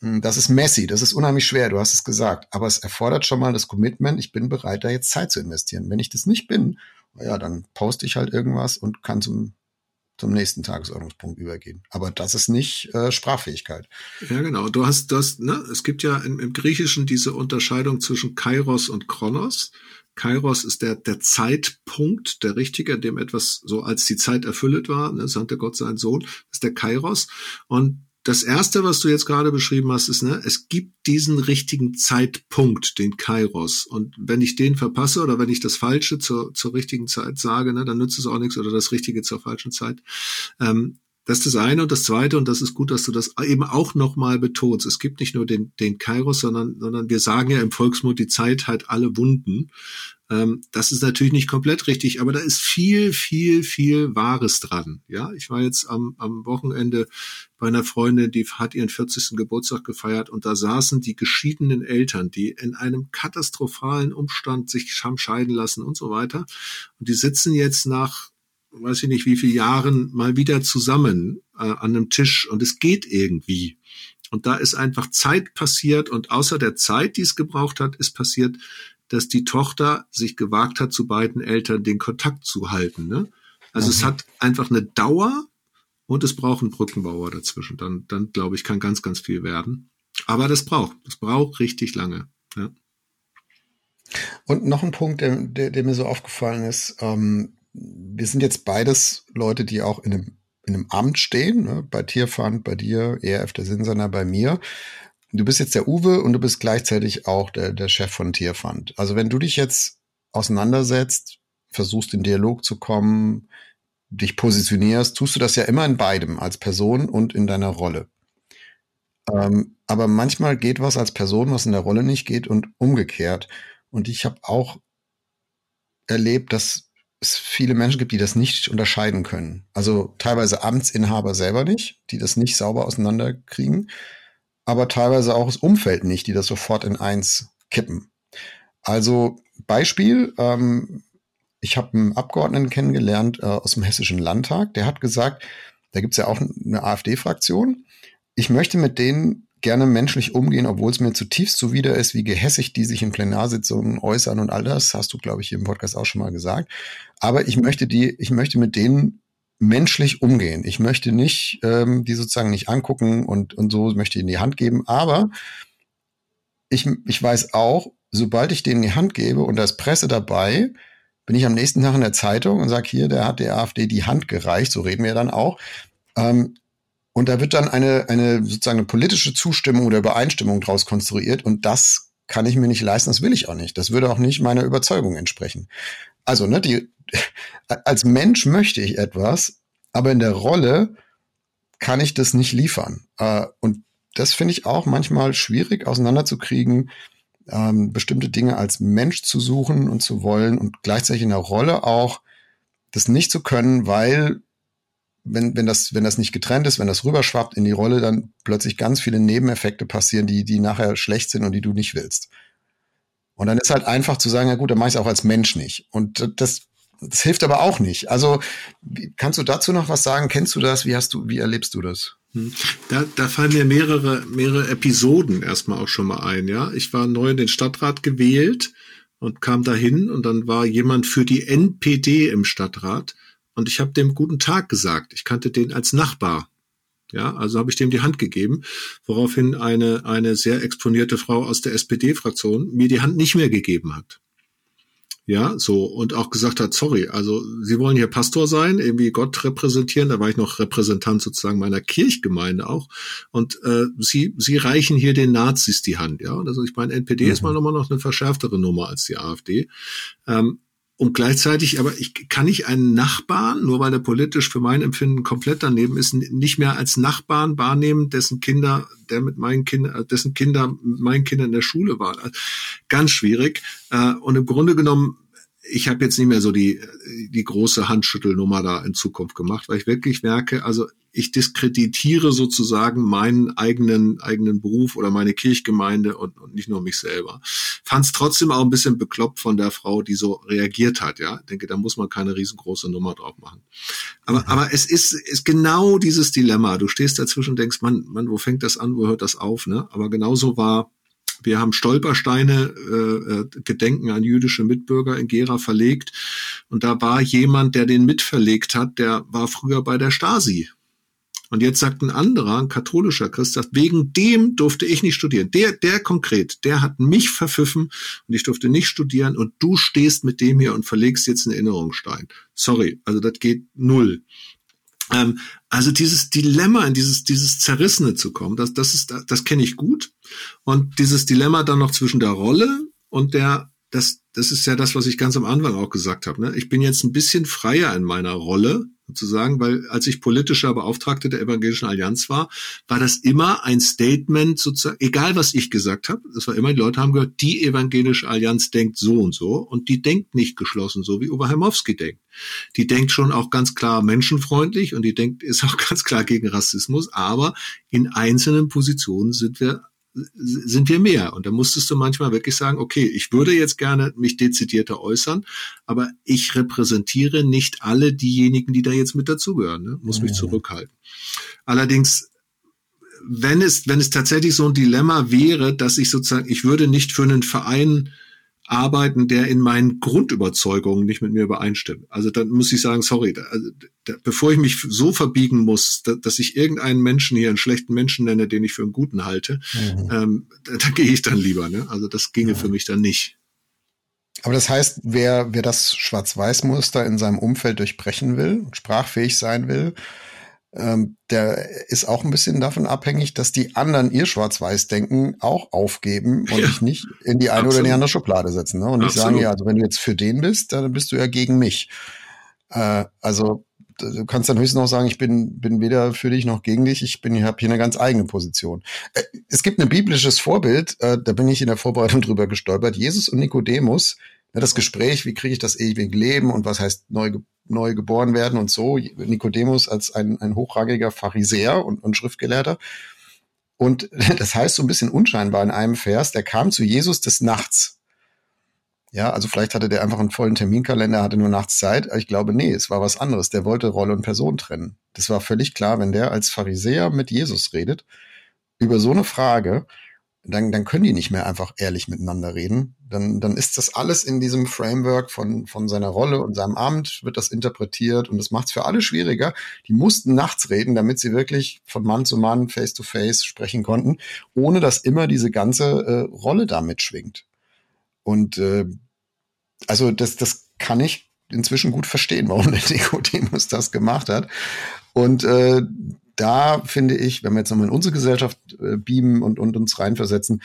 Hm, das ist messy, das ist unheimlich schwer, du hast es gesagt. Aber es erfordert schon mal das Commitment, ich bin bereit, da jetzt Zeit zu investieren. Wenn ich das nicht bin, ja, dann poste ich halt irgendwas und kann zum, zum nächsten Tagesordnungspunkt übergehen. Aber das ist nicht äh, Sprachfähigkeit. Ja, genau. Du hast das, ne, es gibt ja im, im Griechischen diese Unterscheidung zwischen Kairos und Kronos. Kairos ist der, der Zeitpunkt, der richtige, in dem etwas so als die Zeit erfüllt war, ne, sandte Gott seinen Sohn, ist der Kairos. Und das erste, was du jetzt gerade beschrieben hast, ist, ne, es gibt diesen richtigen Zeitpunkt, den Kairos. Und wenn ich den verpasse oder wenn ich das Falsche zur, zur richtigen Zeit sage, ne, dann nützt es auch nichts oder das Richtige zur falschen Zeit. Ähm, das ist das eine und das zweite, und das ist gut, dass du das eben auch nochmal betonst. Es gibt nicht nur den, den Kairos, sondern, sondern wir sagen ja im Volksmund, die Zeit hat alle Wunden. Ähm, das ist natürlich nicht komplett richtig, aber da ist viel, viel, viel Wahres dran. Ja, ich war jetzt am, am Wochenende bei einer Freundin, die hat ihren 40. Geburtstag gefeiert und da saßen die geschiedenen Eltern, die in einem katastrophalen Umstand sich haben scheiden lassen und so weiter. Und die sitzen jetzt nach weiß ich nicht wie viele Jahren mal wieder zusammen äh, an einem Tisch und es geht irgendwie. Und da ist einfach Zeit passiert und außer der Zeit, die es gebraucht hat, ist passiert, dass die Tochter sich gewagt hat, zu beiden Eltern den Kontakt zu halten. Ne? Also mhm. es hat einfach eine Dauer und es braucht einen Brückenbauer dazwischen. Dann, dann glaube ich, kann ganz, ganz viel werden. Aber das braucht, das braucht richtig lange. Ja. Und noch ein Punkt, der, der, der mir so aufgefallen ist, ähm, wir sind jetzt beides Leute, die auch in einem, in einem Amt stehen, ne? bei Tierfund, bei dir, ERF der Sinnsander, bei mir. Du bist jetzt der Uwe und du bist gleichzeitig auch der, der Chef von Tierfund. Also wenn du dich jetzt auseinandersetzt, versuchst in Dialog zu kommen, dich positionierst, tust du das ja immer in beidem, als Person und in deiner Rolle. Ähm, aber manchmal geht was als Person, was in der Rolle nicht geht und umgekehrt. Und ich habe auch erlebt, dass es viele Menschen gibt, die das nicht unterscheiden können. Also teilweise Amtsinhaber selber nicht, die das nicht sauber auseinanderkriegen, aber teilweise auch das Umfeld nicht, die das sofort in eins kippen. Also Beispiel, ähm, ich habe einen Abgeordneten kennengelernt äh, aus dem Hessischen Landtag, der hat gesagt, da gibt's ja auch eine AfD-Fraktion. Ich möchte mit denen gerne menschlich umgehen, obwohl es mir zutiefst zuwider ist, wie gehässig die sich in Plenarsitzungen äußern und all das, hast du, glaube ich, hier im Podcast auch schon mal gesagt. Aber ich möchte die, ich möchte mit denen menschlich umgehen. Ich möchte nicht ähm, die sozusagen nicht angucken und, und so möchte ich in die Hand geben, aber ich, ich weiß auch, sobald ich denen die Hand gebe und da ist Presse dabei, bin ich am nächsten Tag in der Zeitung und sage hier, der hat der AfD die Hand gereicht, so reden wir dann auch. Ähm, und da wird dann eine, eine sozusagen eine politische Zustimmung oder Übereinstimmung draus konstruiert und das kann ich mir nicht leisten, das will ich auch nicht. Das würde auch nicht meiner Überzeugung entsprechen. Also, ne, die, als Mensch möchte ich etwas, aber in der Rolle kann ich das nicht liefern. Äh, und das finde ich auch manchmal schwierig auseinanderzukriegen, ähm, bestimmte Dinge als Mensch zu suchen und zu wollen und gleichzeitig in der Rolle auch das nicht zu können, weil wenn, wenn, das, wenn das nicht getrennt ist, wenn das rüberschwappt in die Rolle, dann plötzlich ganz viele Nebeneffekte passieren, die, die nachher schlecht sind und die du nicht willst. Und dann ist halt einfach zu sagen, ja gut, dann mach ich es auch als Mensch nicht. Und das, das hilft aber auch nicht. Also kannst du dazu noch was sagen? Kennst du das? Wie hast du, wie erlebst du das? Hm. Da, da fallen mir mehrere, mehrere Episoden erstmal auch schon mal ein, ja. Ich war neu in den Stadtrat gewählt und kam dahin und dann war jemand für die NPD im Stadtrat und ich habe dem guten Tag gesagt. Ich kannte den als Nachbar. Ja, also habe ich dem die Hand gegeben, woraufhin eine, eine sehr exponierte Frau aus der SPD-Fraktion mir die Hand nicht mehr gegeben hat. Ja, so, und auch gesagt hat, sorry, also Sie wollen hier Pastor sein, irgendwie Gott repräsentieren, da war ich noch Repräsentant sozusagen meiner Kirchgemeinde auch. Und äh, Sie, Sie reichen hier den Nazis die Hand, ja. Also ich meine, NPD mhm. ist mal nochmal noch eine verschärftere Nummer als die AfD. Ähm, und gleichzeitig, aber ich kann nicht einen Nachbarn, nur weil er politisch für mein Empfinden komplett daneben ist, nicht mehr als Nachbarn wahrnehmen, dessen Kinder, der mit meinen Kindern, dessen Kinder mit meinen Kindern in der Schule waren. Ganz schwierig. Äh, und im Grunde genommen ich habe jetzt nicht mehr so die, die große Handschüttelnummer da in Zukunft gemacht, weil ich wirklich merke, also ich diskreditiere sozusagen meinen eigenen, eigenen Beruf oder meine Kirchgemeinde und, und nicht nur mich selber. Fand es trotzdem auch ein bisschen bekloppt von der Frau, die so reagiert hat, ja. Ich denke, da muss man keine riesengroße Nummer drauf machen. Aber, mhm. aber es ist, ist genau dieses Dilemma. Du stehst dazwischen und denkst, Mann, Mann, wo fängt das an, wo hört das auf, ne? Aber genauso war wir haben Stolpersteine, äh, äh, Gedenken an jüdische Mitbürger in Gera verlegt. Und da war jemand, der den mitverlegt hat, der war früher bei der Stasi. Und jetzt sagt ein anderer, ein katholischer Christ, sagt, wegen dem durfte ich nicht studieren. Der, der konkret, der hat mich verpfiffen und ich durfte nicht studieren und du stehst mit dem hier und verlegst jetzt einen Erinnerungsstein. Sorry, also das geht null. Ähm, also dieses Dilemma, in dieses, dieses Zerrissene zu kommen, das, das ist, das kenne ich gut. Und dieses Dilemma dann noch zwischen der Rolle und der, das, das ist ja das, was ich ganz am Anfang auch gesagt habe. Ne? Ich bin jetzt ein bisschen freier in meiner Rolle, sozusagen, weil als ich politischer Beauftragter der Evangelischen Allianz war, war das immer ein Statement, sozusagen, egal was ich gesagt habe, das war immer, die Leute haben gehört, die Evangelische Allianz denkt so und so und die denkt nicht geschlossen, so wie Oberheimowski denkt. Die denkt schon auch ganz klar menschenfreundlich und die denkt, ist auch ganz klar gegen Rassismus, aber in einzelnen Positionen sind wir sind wir mehr. Und da musstest du manchmal wirklich sagen, okay, ich würde jetzt gerne mich dezidierter äußern, aber ich repräsentiere nicht alle diejenigen, die da jetzt mit dazugehören, ne? muss mich zurückhalten. Allerdings, wenn es, wenn es tatsächlich so ein Dilemma wäre, dass ich sozusagen, ich würde nicht für einen Verein arbeiten, der in meinen Grundüberzeugungen nicht mit mir übereinstimmt. Also dann muss ich sagen, sorry, da, also, da, bevor ich mich so verbiegen muss, da, dass ich irgendeinen Menschen hier einen schlechten Menschen nenne, den ich für einen guten halte, mhm. ähm, da, da gehe ich dann lieber. Ne? Also das ginge mhm. für mich dann nicht. Aber das heißt, wer, wer das Schwarz-Weiß-Muster in seinem Umfeld durchbrechen will, sprachfähig sein will, ähm, der ist auch ein bisschen davon abhängig, dass die anderen ihr Schwarz-Weiß-Denken auch aufgeben und ja. dich nicht in die eine Absolut. oder in die andere Schublade setzen. Ne? Und nicht sagen, ja, also wenn du jetzt für den bist, dann bist du ja gegen mich. Äh, also du kannst dann höchstens noch sagen, ich bin, bin weder für dich noch gegen dich, ich bin, habe hier eine ganz eigene Position. Äh, es gibt ein biblisches Vorbild, äh, da bin ich in der Vorbereitung drüber gestolpert. Jesus und Nikodemus, ne, das Gespräch, wie kriege ich das ewige Leben und was heißt neu, neu geboren werden und so. Nikodemus als ein, ein hochrangiger Pharisäer und, und Schriftgelehrter. Und das heißt so ein bisschen unscheinbar in einem Vers, der kam zu Jesus des Nachts. Ja, also vielleicht hatte der einfach einen vollen Terminkalender, hatte nur nachts Zeit. Ich glaube, nee, es war was anderes. Der wollte Rolle und Person trennen. Das war völlig klar, wenn der als Pharisäer mit Jesus redet, über so eine Frage, dann, dann können die nicht mehr einfach ehrlich miteinander reden. Dann, dann ist das alles in diesem Framework von, von seiner Rolle und seinem Amt, wird das interpretiert und das macht es für alle schwieriger. Die mussten nachts reden, damit sie wirklich von Mann zu Mann, face to face sprechen konnten, ohne dass immer diese ganze äh, Rolle da mitschwingt. Und äh, also das, das kann ich inzwischen gut verstehen, warum der Nikodemus das gemacht hat. Und äh, da finde ich, wenn wir jetzt nochmal in unsere Gesellschaft äh, beamen und, und uns reinversetzen,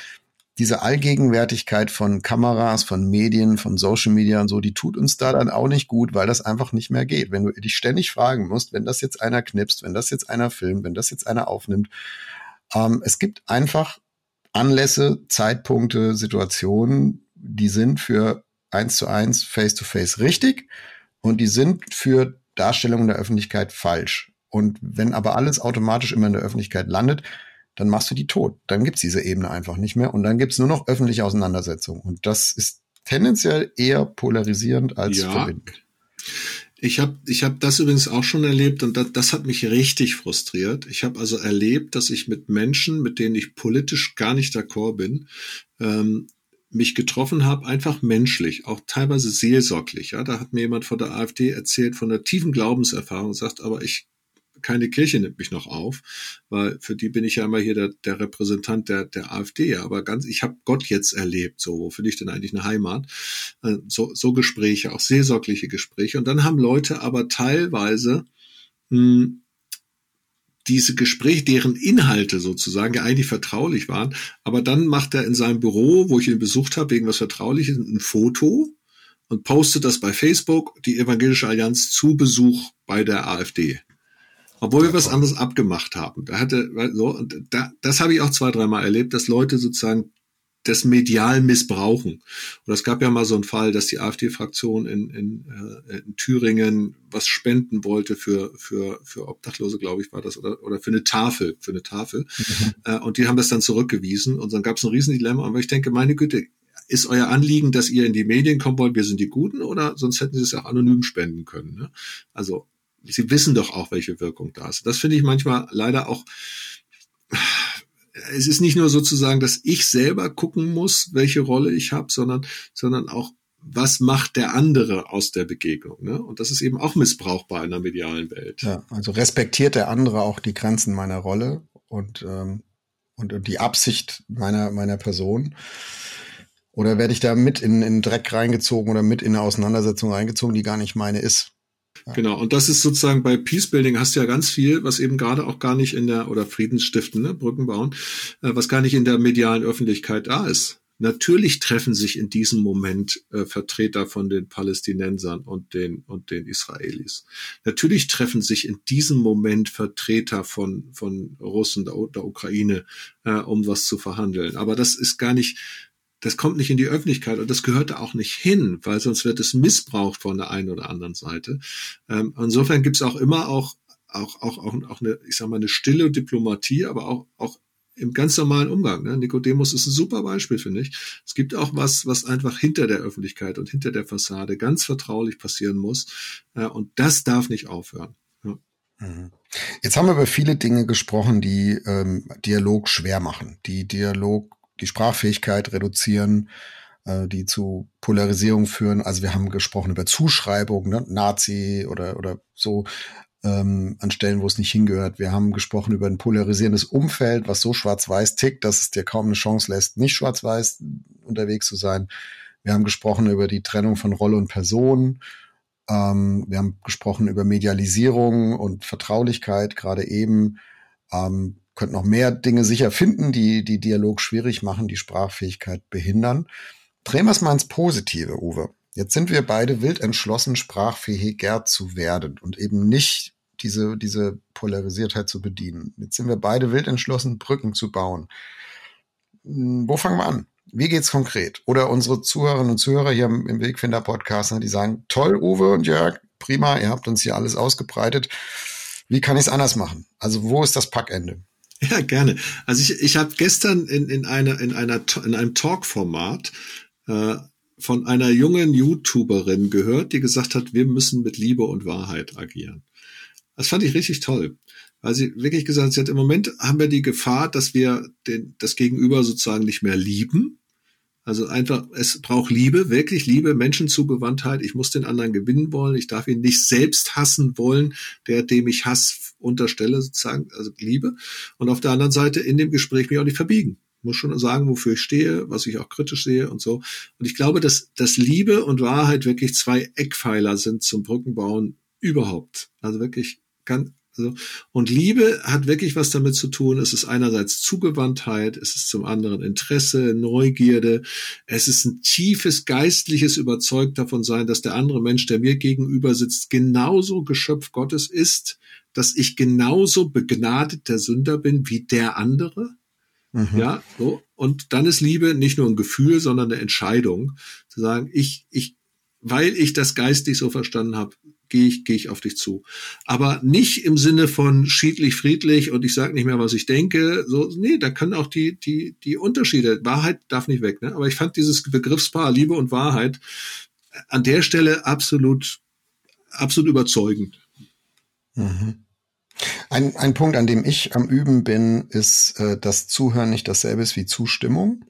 diese Allgegenwärtigkeit von Kameras, von Medien, von Social Media und so, die tut uns da dann auch nicht gut, weil das einfach nicht mehr geht. Wenn du dich ständig fragen musst, wenn das jetzt einer knipst, wenn das jetzt einer filmt, wenn das jetzt einer aufnimmt, ähm, es gibt einfach Anlässe, Zeitpunkte, Situationen, die sind für eins zu eins, face to face richtig und die sind für Darstellung in der Öffentlichkeit falsch. Und wenn aber alles automatisch immer in der Öffentlichkeit landet, dann machst du die tot. Dann gibt's diese Ebene einfach nicht mehr und dann gibt's nur noch öffentliche Auseinandersetzung. Und das ist tendenziell eher polarisierend als ja. verbindend. Ich habe ich hab das übrigens auch schon erlebt und das, das hat mich richtig frustriert. Ich habe also erlebt, dass ich mit Menschen, mit denen ich politisch gar nicht d'accord bin, ähm, mich getroffen habe, einfach menschlich, auch teilweise seelsorglich. Ja, da hat mir jemand von der AfD erzählt von der tiefen Glaubenserfahrung, sagt, aber ich keine Kirche nimmt mich noch auf, weil für die bin ich ja immer hier der, der Repräsentant der, der AfD. Aber ganz, ich habe Gott jetzt erlebt. So, wo finde ich denn eigentlich eine Heimat? Äh, so, so Gespräche, auch seelsorgliche Gespräche. Und dann haben Leute aber teilweise mh, hm, diese Gespräche, deren Inhalte sozusagen ja eigentlich vertraulich waren, aber dann macht er in seinem Büro, wo ich ihn besucht habe, wegen was Vertrauliches, ein Foto und postet das bei Facebook, die Evangelische Allianz zu Besuch bei der AfD. Obwohl wir was anderes abgemacht haben. Da hatte, so, und da, das habe ich auch zwei, dreimal erlebt, dass Leute sozusagen das medial missbrauchen. Und es gab ja mal so einen Fall, dass die AfD-Fraktion in, in, äh, in Thüringen was spenden wollte für, für, für Obdachlose, glaube ich, war das, oder, oder für eine Tafel, für eine Tafel. Mhm. Äh, und die haben das dann zurückgewiesen. Und dann gab es ein Riesendilemma. Aber ich denke, meine Güte, ist euer Anliegen, dass ihr in die Medien kommen wollt, wir sind die Guten, oder sonst hätten sie es auch anonym spenden können. Ne? Also sie wissen doch auch, welche Wirkung da ist. Das finde ich manchmal leider auch, es ist nicht nur sozusagen, dass ich selber gucken muss, welche Rolle ich habe, sondern, sondern auch, was macht der andere aus der Begegnung? Ne? Und das ist eben auch missbrauchbar in der medialen Welt. Ja, also respektiert der andere auch die Grenzen meiner Rolle und, ähm, und, und die Absicht meiner, meiner Person. Oder werde ich da mit in, in Dreck reingezogen oder mit in eine Auseinandersetzung reingezogen, die gar nicht meine ist? Genau, und das ist sozusagen bei Peacebuilding hast du ja ganz viel, was eben gerade auch gar nicht in der, oder Friedensstiften, ne, Brücken bauen, äh, was gar nicht in der medialen Öffentlichkeit da ist. Natürlich treffen sich in diesem Moment äh, Vertreter von den Palästinensern und den und den Israelis. Natürlich treffen sich in diesem Moment Vertreter von von Russen der, der Ukraine, äh, um was zu verhandeln. Aber das ist gar nicht das kommt nicht in die Öffentlichkeit und das gehört da auch nicht hin, weil sonst wird es missbraucht von der einen oder anderen Seite. Ähm, insofern gibt es auch immer auch, auch, auch, auch, auch eine, ich sag mal, eine stille Diplomatie, aber auch, auch im ganz normalen Umgang. Ne? Nikodemus ist ein super Beispiel, finde ich. Es gibt auch was, was einfach hinter der Öffentlichkeit und hinter der Fassade ganz vertraulich passieren muss. Äh, und das darf nicht aufhören. Ja. Mhm. Jetzt haben wir über viele Dinge gesprochen, die ähm, Dialog schwer machen, die Dialog die Sprachfähigkeit reduzieren, äh, die zu Polarisierung führen. Also wir haben gesprochen über Zuschreibung, ne? Nazi oder, oder so ähm, an Stellen, wo es nicht hingehört. Wir haben gesprochen über ein polarisierendes Umfeld, was so schwarz-weiß tickt, dass es dir kaum eine Chance lässt, nicht schwarz-weiß unterwegs zu sein. Wir haben gesprochen über die Trennung von Rolle und Person. Ähm, wir haben gesprochen über Medialisierung und Vertraulichkeit, gerade eben. Ähm, könnte noch mehr Dinge sicher finden, die die Dialog schwierig machen, die Sprachfähigkeit behindern. Drehen wir es mal ins Positive, Uwe. Jetzt sind wir beide wild entschlossen, sprachfähiger zu werden und eben nicht diese, diese Polarisiertheit zu bedienen. Jetzt sind wir beide wild entschlossen, Brücken zu bauen. Hm, wo fangen wir an? Wie geht's konkret? Oder unsere Zuhörerinnen und Zuhörer hier im Wegfinder Podcast, ne, die sagen, toll, Uwe und Jörg, prima, ihr habt uns hier alles ausgebreitet. Wie kann ich es anders machen? Also wo ist das Packende? Ja, gerne. Also ich, ich habe gestern in, in, einer, in, einer, in einem Talk-Format äh, von einer jungen YouTuberin gehört, die gesagt hat, wir müssen mit Liebe und Wahrheit agieren. Das fand ich richtig toll. weil sie wirklich gesagt hat, sie hat, im Moment haben wir die Gefahr, dass wir den, das Gegenüber sozusagen nicht mehr lieben. Also einfach, es braucht Liebe, wirklich Liebe, Menschenzugewandtheit. Ich muss den anderen gewinnen wollen. Ich darf ihn nicht selbst hassen wollen, der, dem ich Hass unterstelle, sozusagen, also Liebe. Und auf der anderen Seite in dem Gespräch mich auch nicht verbiegen muss schon sagen, wofür ich stehe, was ich auch kritisch sehe und so. Und ich glaube, dass, dass Liebe und Wahrheit wirklich zwei Eckpfeiler sind zum Brückenbauen überhaupt. Also wirklich ganz, also, und Liebe hat wirklich was damit zu tun. Es ist einerseits Zugewandtheit, es ist zum anderen Interesse, Neugierde, es ist ein tiefes geistliches Überzeugt davon sein, dass der andere Mensch, der mir gegenüber sitzt, genauso Geschöpf Gottes ist, dass ich genauso begnadeter Sünder bin wie der andere Mhm. Ja, so. Und dann ist Liebe nicht nur ein Gefühl, sondern eine Entscheidung, zu sagen, ich, ich, weil ich das geistig so verstanden habe, gehe ich, gehe ich auf dich zu. Aber nicht im Sinne von schiedlich, friedlich und ich sage nicht mehr, was ich denke. So, nee, da können auch die, die, die Unterschiede, Wahrheit darf nicht weg, ne? Aber ich fand dieses Begriffspaar Liebe und Wahrheit an der Stelle absolut, absolut überzeugend. Mhm. Ein, ein Punkt, an dem ich am Üben bin, ist, äh, dass Zuhören nicht dasselbe ist wie Zustimmung.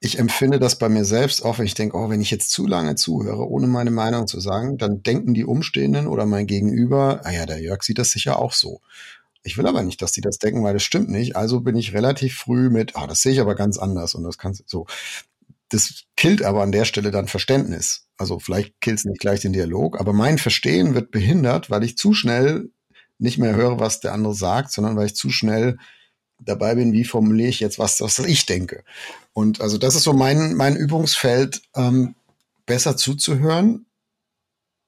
Ich empfinde das bei mir selbst auch, wenn ich denke, oh, wenn ich jetzt zu lange zuhöre, ohne meine Meinung zu sagen, dann denken die Umstehenden oder mein Gegenüber, ah ja, der Jörg sieht das sicher auch so. Ich will aber nicht, dass die das denken, weil das stimmt nicht. Also bin ich relativ früh mit, ah, das sehe ich aber ganz anders und das kannst so. Das killt aber an der Stelle dann Verständnis. Also vielleicht killt es nicht gleich den Dialog, aber mein Verstehen wird behindert, weil ich zu schnell nicht mehr höre, was der andere sagt, sondern weil ich zu schnell dabei bin, wie formuliere ich jetzt was, was ich denke. Und also das ist so mein, mein Übungsfeld, ähm, besser zuzuhören.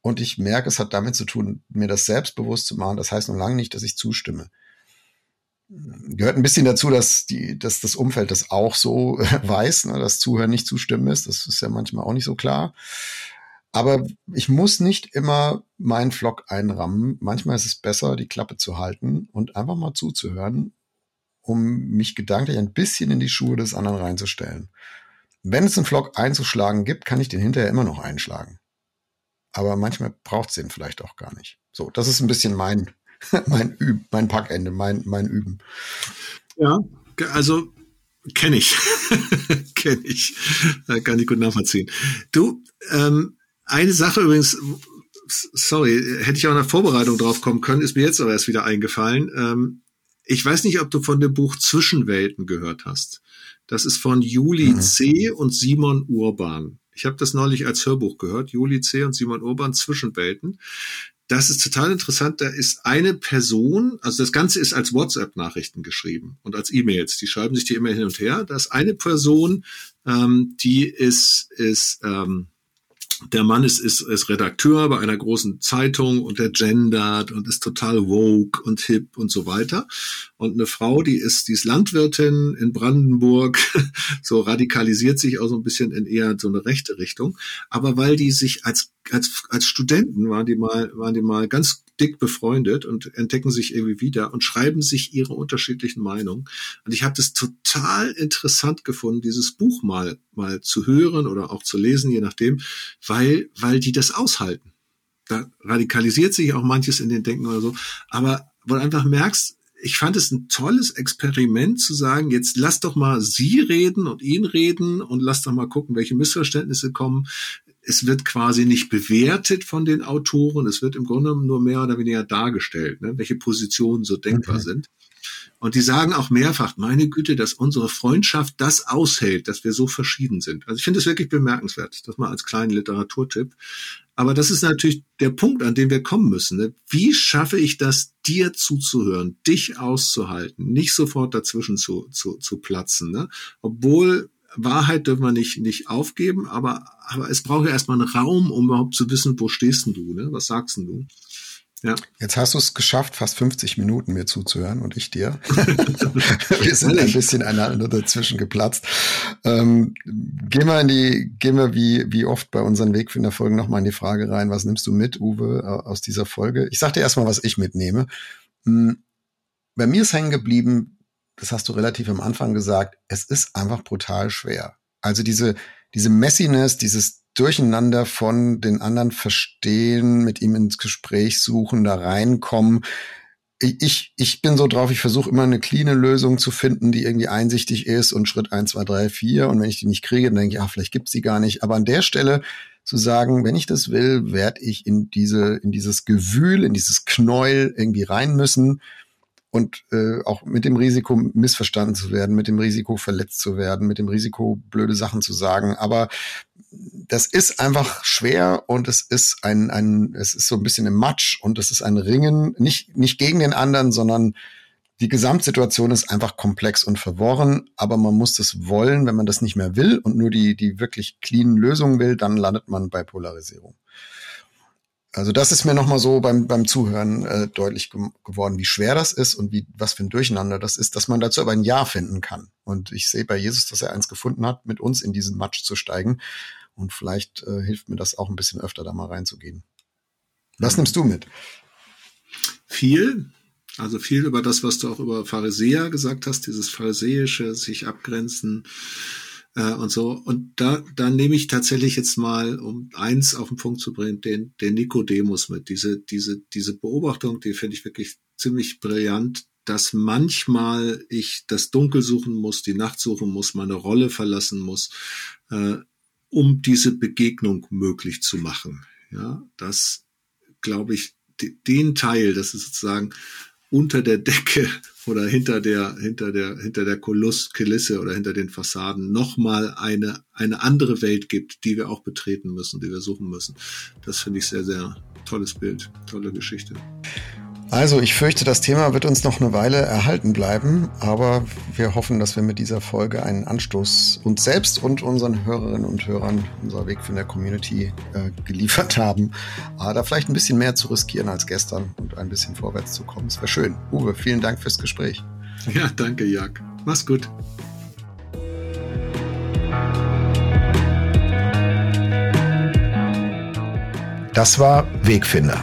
Und ich merke, es hat damit zu tun, mir das selbstbewusst zu machen. Das heißt noch lange nicht, dass ich zustimme. Gehört ein bisschen dazu, dass, die, dass das Umfeld das auch so weiß, ne, dass Zuhören nicht zustimmen ist. Das ist ja manchmal auch nicht so klar. Aber ich muss nicht immer meinen Vlog einrammen. Manchmal ist es besser, die Klappe zu halten und einfach mal zuzuhören, um mich gedanklich ein bisschen in die Schuhe des anderen reinzustellen. Wenn es einen Vlog einzuschlagen gibt, kann ich den hinterher immer noch einschlagen. Aber manchmal braucht es den vielleicht auch gar nicht. So, das ist ein bisschen mein, mein Üb, mein Packende, mein, mein Üben. Ja, also kenne ich. kenne ich. Kann ich gut nachvollziehen. Du, ähm, eine Sache übrigens, sorry, hätte ich auch in der Vorbereitung drauf kommen können, ist mir jetzt aber erst wieder eingefallen. Ähm, ich weiß nicht, ob du von dem Buch Zwischenwelten gehört hast. Das ist von Juli mhm. C. und Simon Urban. Ich habe das neulich als Hörbuch gehört, Juli C. und Simon Urban Zwischenwelten. Das ist total interessant. Da ist eine Person, also das Ganze ist als WhatsApp-Nachrichten geschrieben und als E-Mails. Die schreiben sich die immer hin und her. Da ist eine Person, ähm, die ist, ist ähm, der Mann ist, ist, ist Redakteur bei einer großen Zeitung und der gendert und ist total woke und hip und so weiter. Und eine Frau, die ist, die ist Landwirtin in Brandenburg, so radikalisiert sich auch so ein bisschen in eher so eine rechte Richtung. Aber weil die sich als, als, als Studenten waren die mal, waren die mal ganz dick befreundet und entdecken sich irgendwie wieder und schreiben sich ihre unterschiedlichen Meinungen. Und ich habe das total interessant gefunden, dieses Buch mal, mal zu hören oder auch zu lesen, je nachdem, weil, weil die das aushalten. Da radikalisiert sich auch manches in den Denken oder so. Aber wo du einfach merkst, ich fand es ein tolles Experiment zu sagen, jetzt lass doch mal sie reden und ihn reden und lass doch mal gucken, welche Missverständnisse kommen es wird quasi nicht bewertet von den Autoren, es wird im Grunde nur mehr oder weniger dargestellt, ne, welche Positionen so denkbar okay. sind. Und die sagen auch mehrfach, meine Güte, dass unsere Freundschaft das aushält, dass wir so verschieden sind. Also ich finde es wirklich bemerkenswert, das mal als kleinen Literaturtipp. Aber das ist natürlich der Punkt, an dem wir kommen müssen. Ne? Wie schaffe ich das, dir zuzuhören, dich auszuhalten, nicht sofort dazwischen zu, zu, zu platzen, ne? obwohl Wahrheit dürfen wir nicht, nicht aufgeben, aber, aber es braucht ja erstmal einen Raum, um überhaupt zu wissen, wo stehst denn du, ne? Was sagst denn du? Ja. Jetzt hast du es geschafft, fast 50 Minuten mir zuzuhören und ich dir. wir sind ein bisschen einander dazwischen geplatzt. Ähm, gehen wir in die, gehen wir wie, wie oft bei unseren Wegfinderfolgen nochmal in die Frage rein, was nimmst du mit, Uwe, aus dieser Folge? Ich sag dir erstmal, was ich mitnehme. Hm, bei mir ist hängen geblieben, das hast du relativ am Anfang gesagt, es ist einfach brutal schwer. Also diese, diese Messiness, dieses Durcheinander von den anderen verstehen, mit ihm ins Gespräch suchen, da reinkommen, ich, ich bin so drauf, ich versuche immer eine cleane Lösung zu finden, die irgendwie einsichtig ist und Schritt eins, zwei, drei, vier. Und wenn ich die nicht kriege, dann denke ich, ja, vielleicht gibt's die gar nicht. Aber an der Stelle zu sagen, wenn ich das will, werde ich in diese, in dieses Gewühl, in dieses Knäuel irgendwie rein müssen und äh, auch mit dem Risiko missverstanden zu werden, mit dem Risiko verletzt zu werden, mit dem Risiko blöde Sachen zu sagen. Aber das ist einfach schwer und es ist ein, ein, es ist so ein bisschen im Matsch und es ist ein Ringen, nicht, nicht gegen den anderen, sondern die Gesamtsituation ist einfach komplex und verworren, aber man muss das wollen, wenn man das nicht mehr will und nur die, die wirklich cleanen Lösungen will, dann landet man bei Polarisierung. Also das ist mir nochmal so beim, beim Zuhören äh, deutlich ge geworden, wie schwer das ist und wie was für ein Durcheinander das ist, dass man dazu aber ein Ja finden kann. Und ich sehe bei Jesus, dass er eins gefunden hat, mit uns in diesen Matsch zu steigen. Und vielleicht äh, hilft mir das auch ein bisschen öfter, da mal reinzugehen. Was nimmst du mit? Viel. Also viel über das, was du auch über Pharisäer gesagt hast, dieses pharisäische, sich abgrenzen, äh, und so. Und da, da nehme ich tatsächlich jetzt mal, um eins auf den Punkt zu bringen, den, den Nikodemus mit. Diese, diese, diese Beobachtung, die finde ich wirklich ziemlich brillant, dass manchmal ich das Dunkel suchen muss, die Nacht suchen muss, meine Rolle verlassen muss, äh, um diese Begegnung möglich zu machen. Ja, das glaube ich, den Teil, das ist sozusagen unter der Decke oder hinter der hinter der hinter der Kulisse oder hinter den Fassaden noch mal eine eine andere Welt gibt, die wir auch betreten müssen, die wir suchen müssen. Das finde ich sehr sehr tolles Bild, tolle Geschichte. Also ich fürchte, das Thema wird uns noch eine Weile erhalten bleiben, aber wir hoffen, dass wir mit dieser Folge einen Anstoß uns selbst und unseren Hörerinnen und Hörern unserer Weg von der Community äh, geliefert haben, äh, da vielleicht ein bisschen mehr zu riskieren als gestern und ein bisschen vorwärts zu kommen. Es wäre schön. Uwe, vielen Dank fürs Gespräch. Ja, danke, Jag. Mach's gut. Das war Wegfinder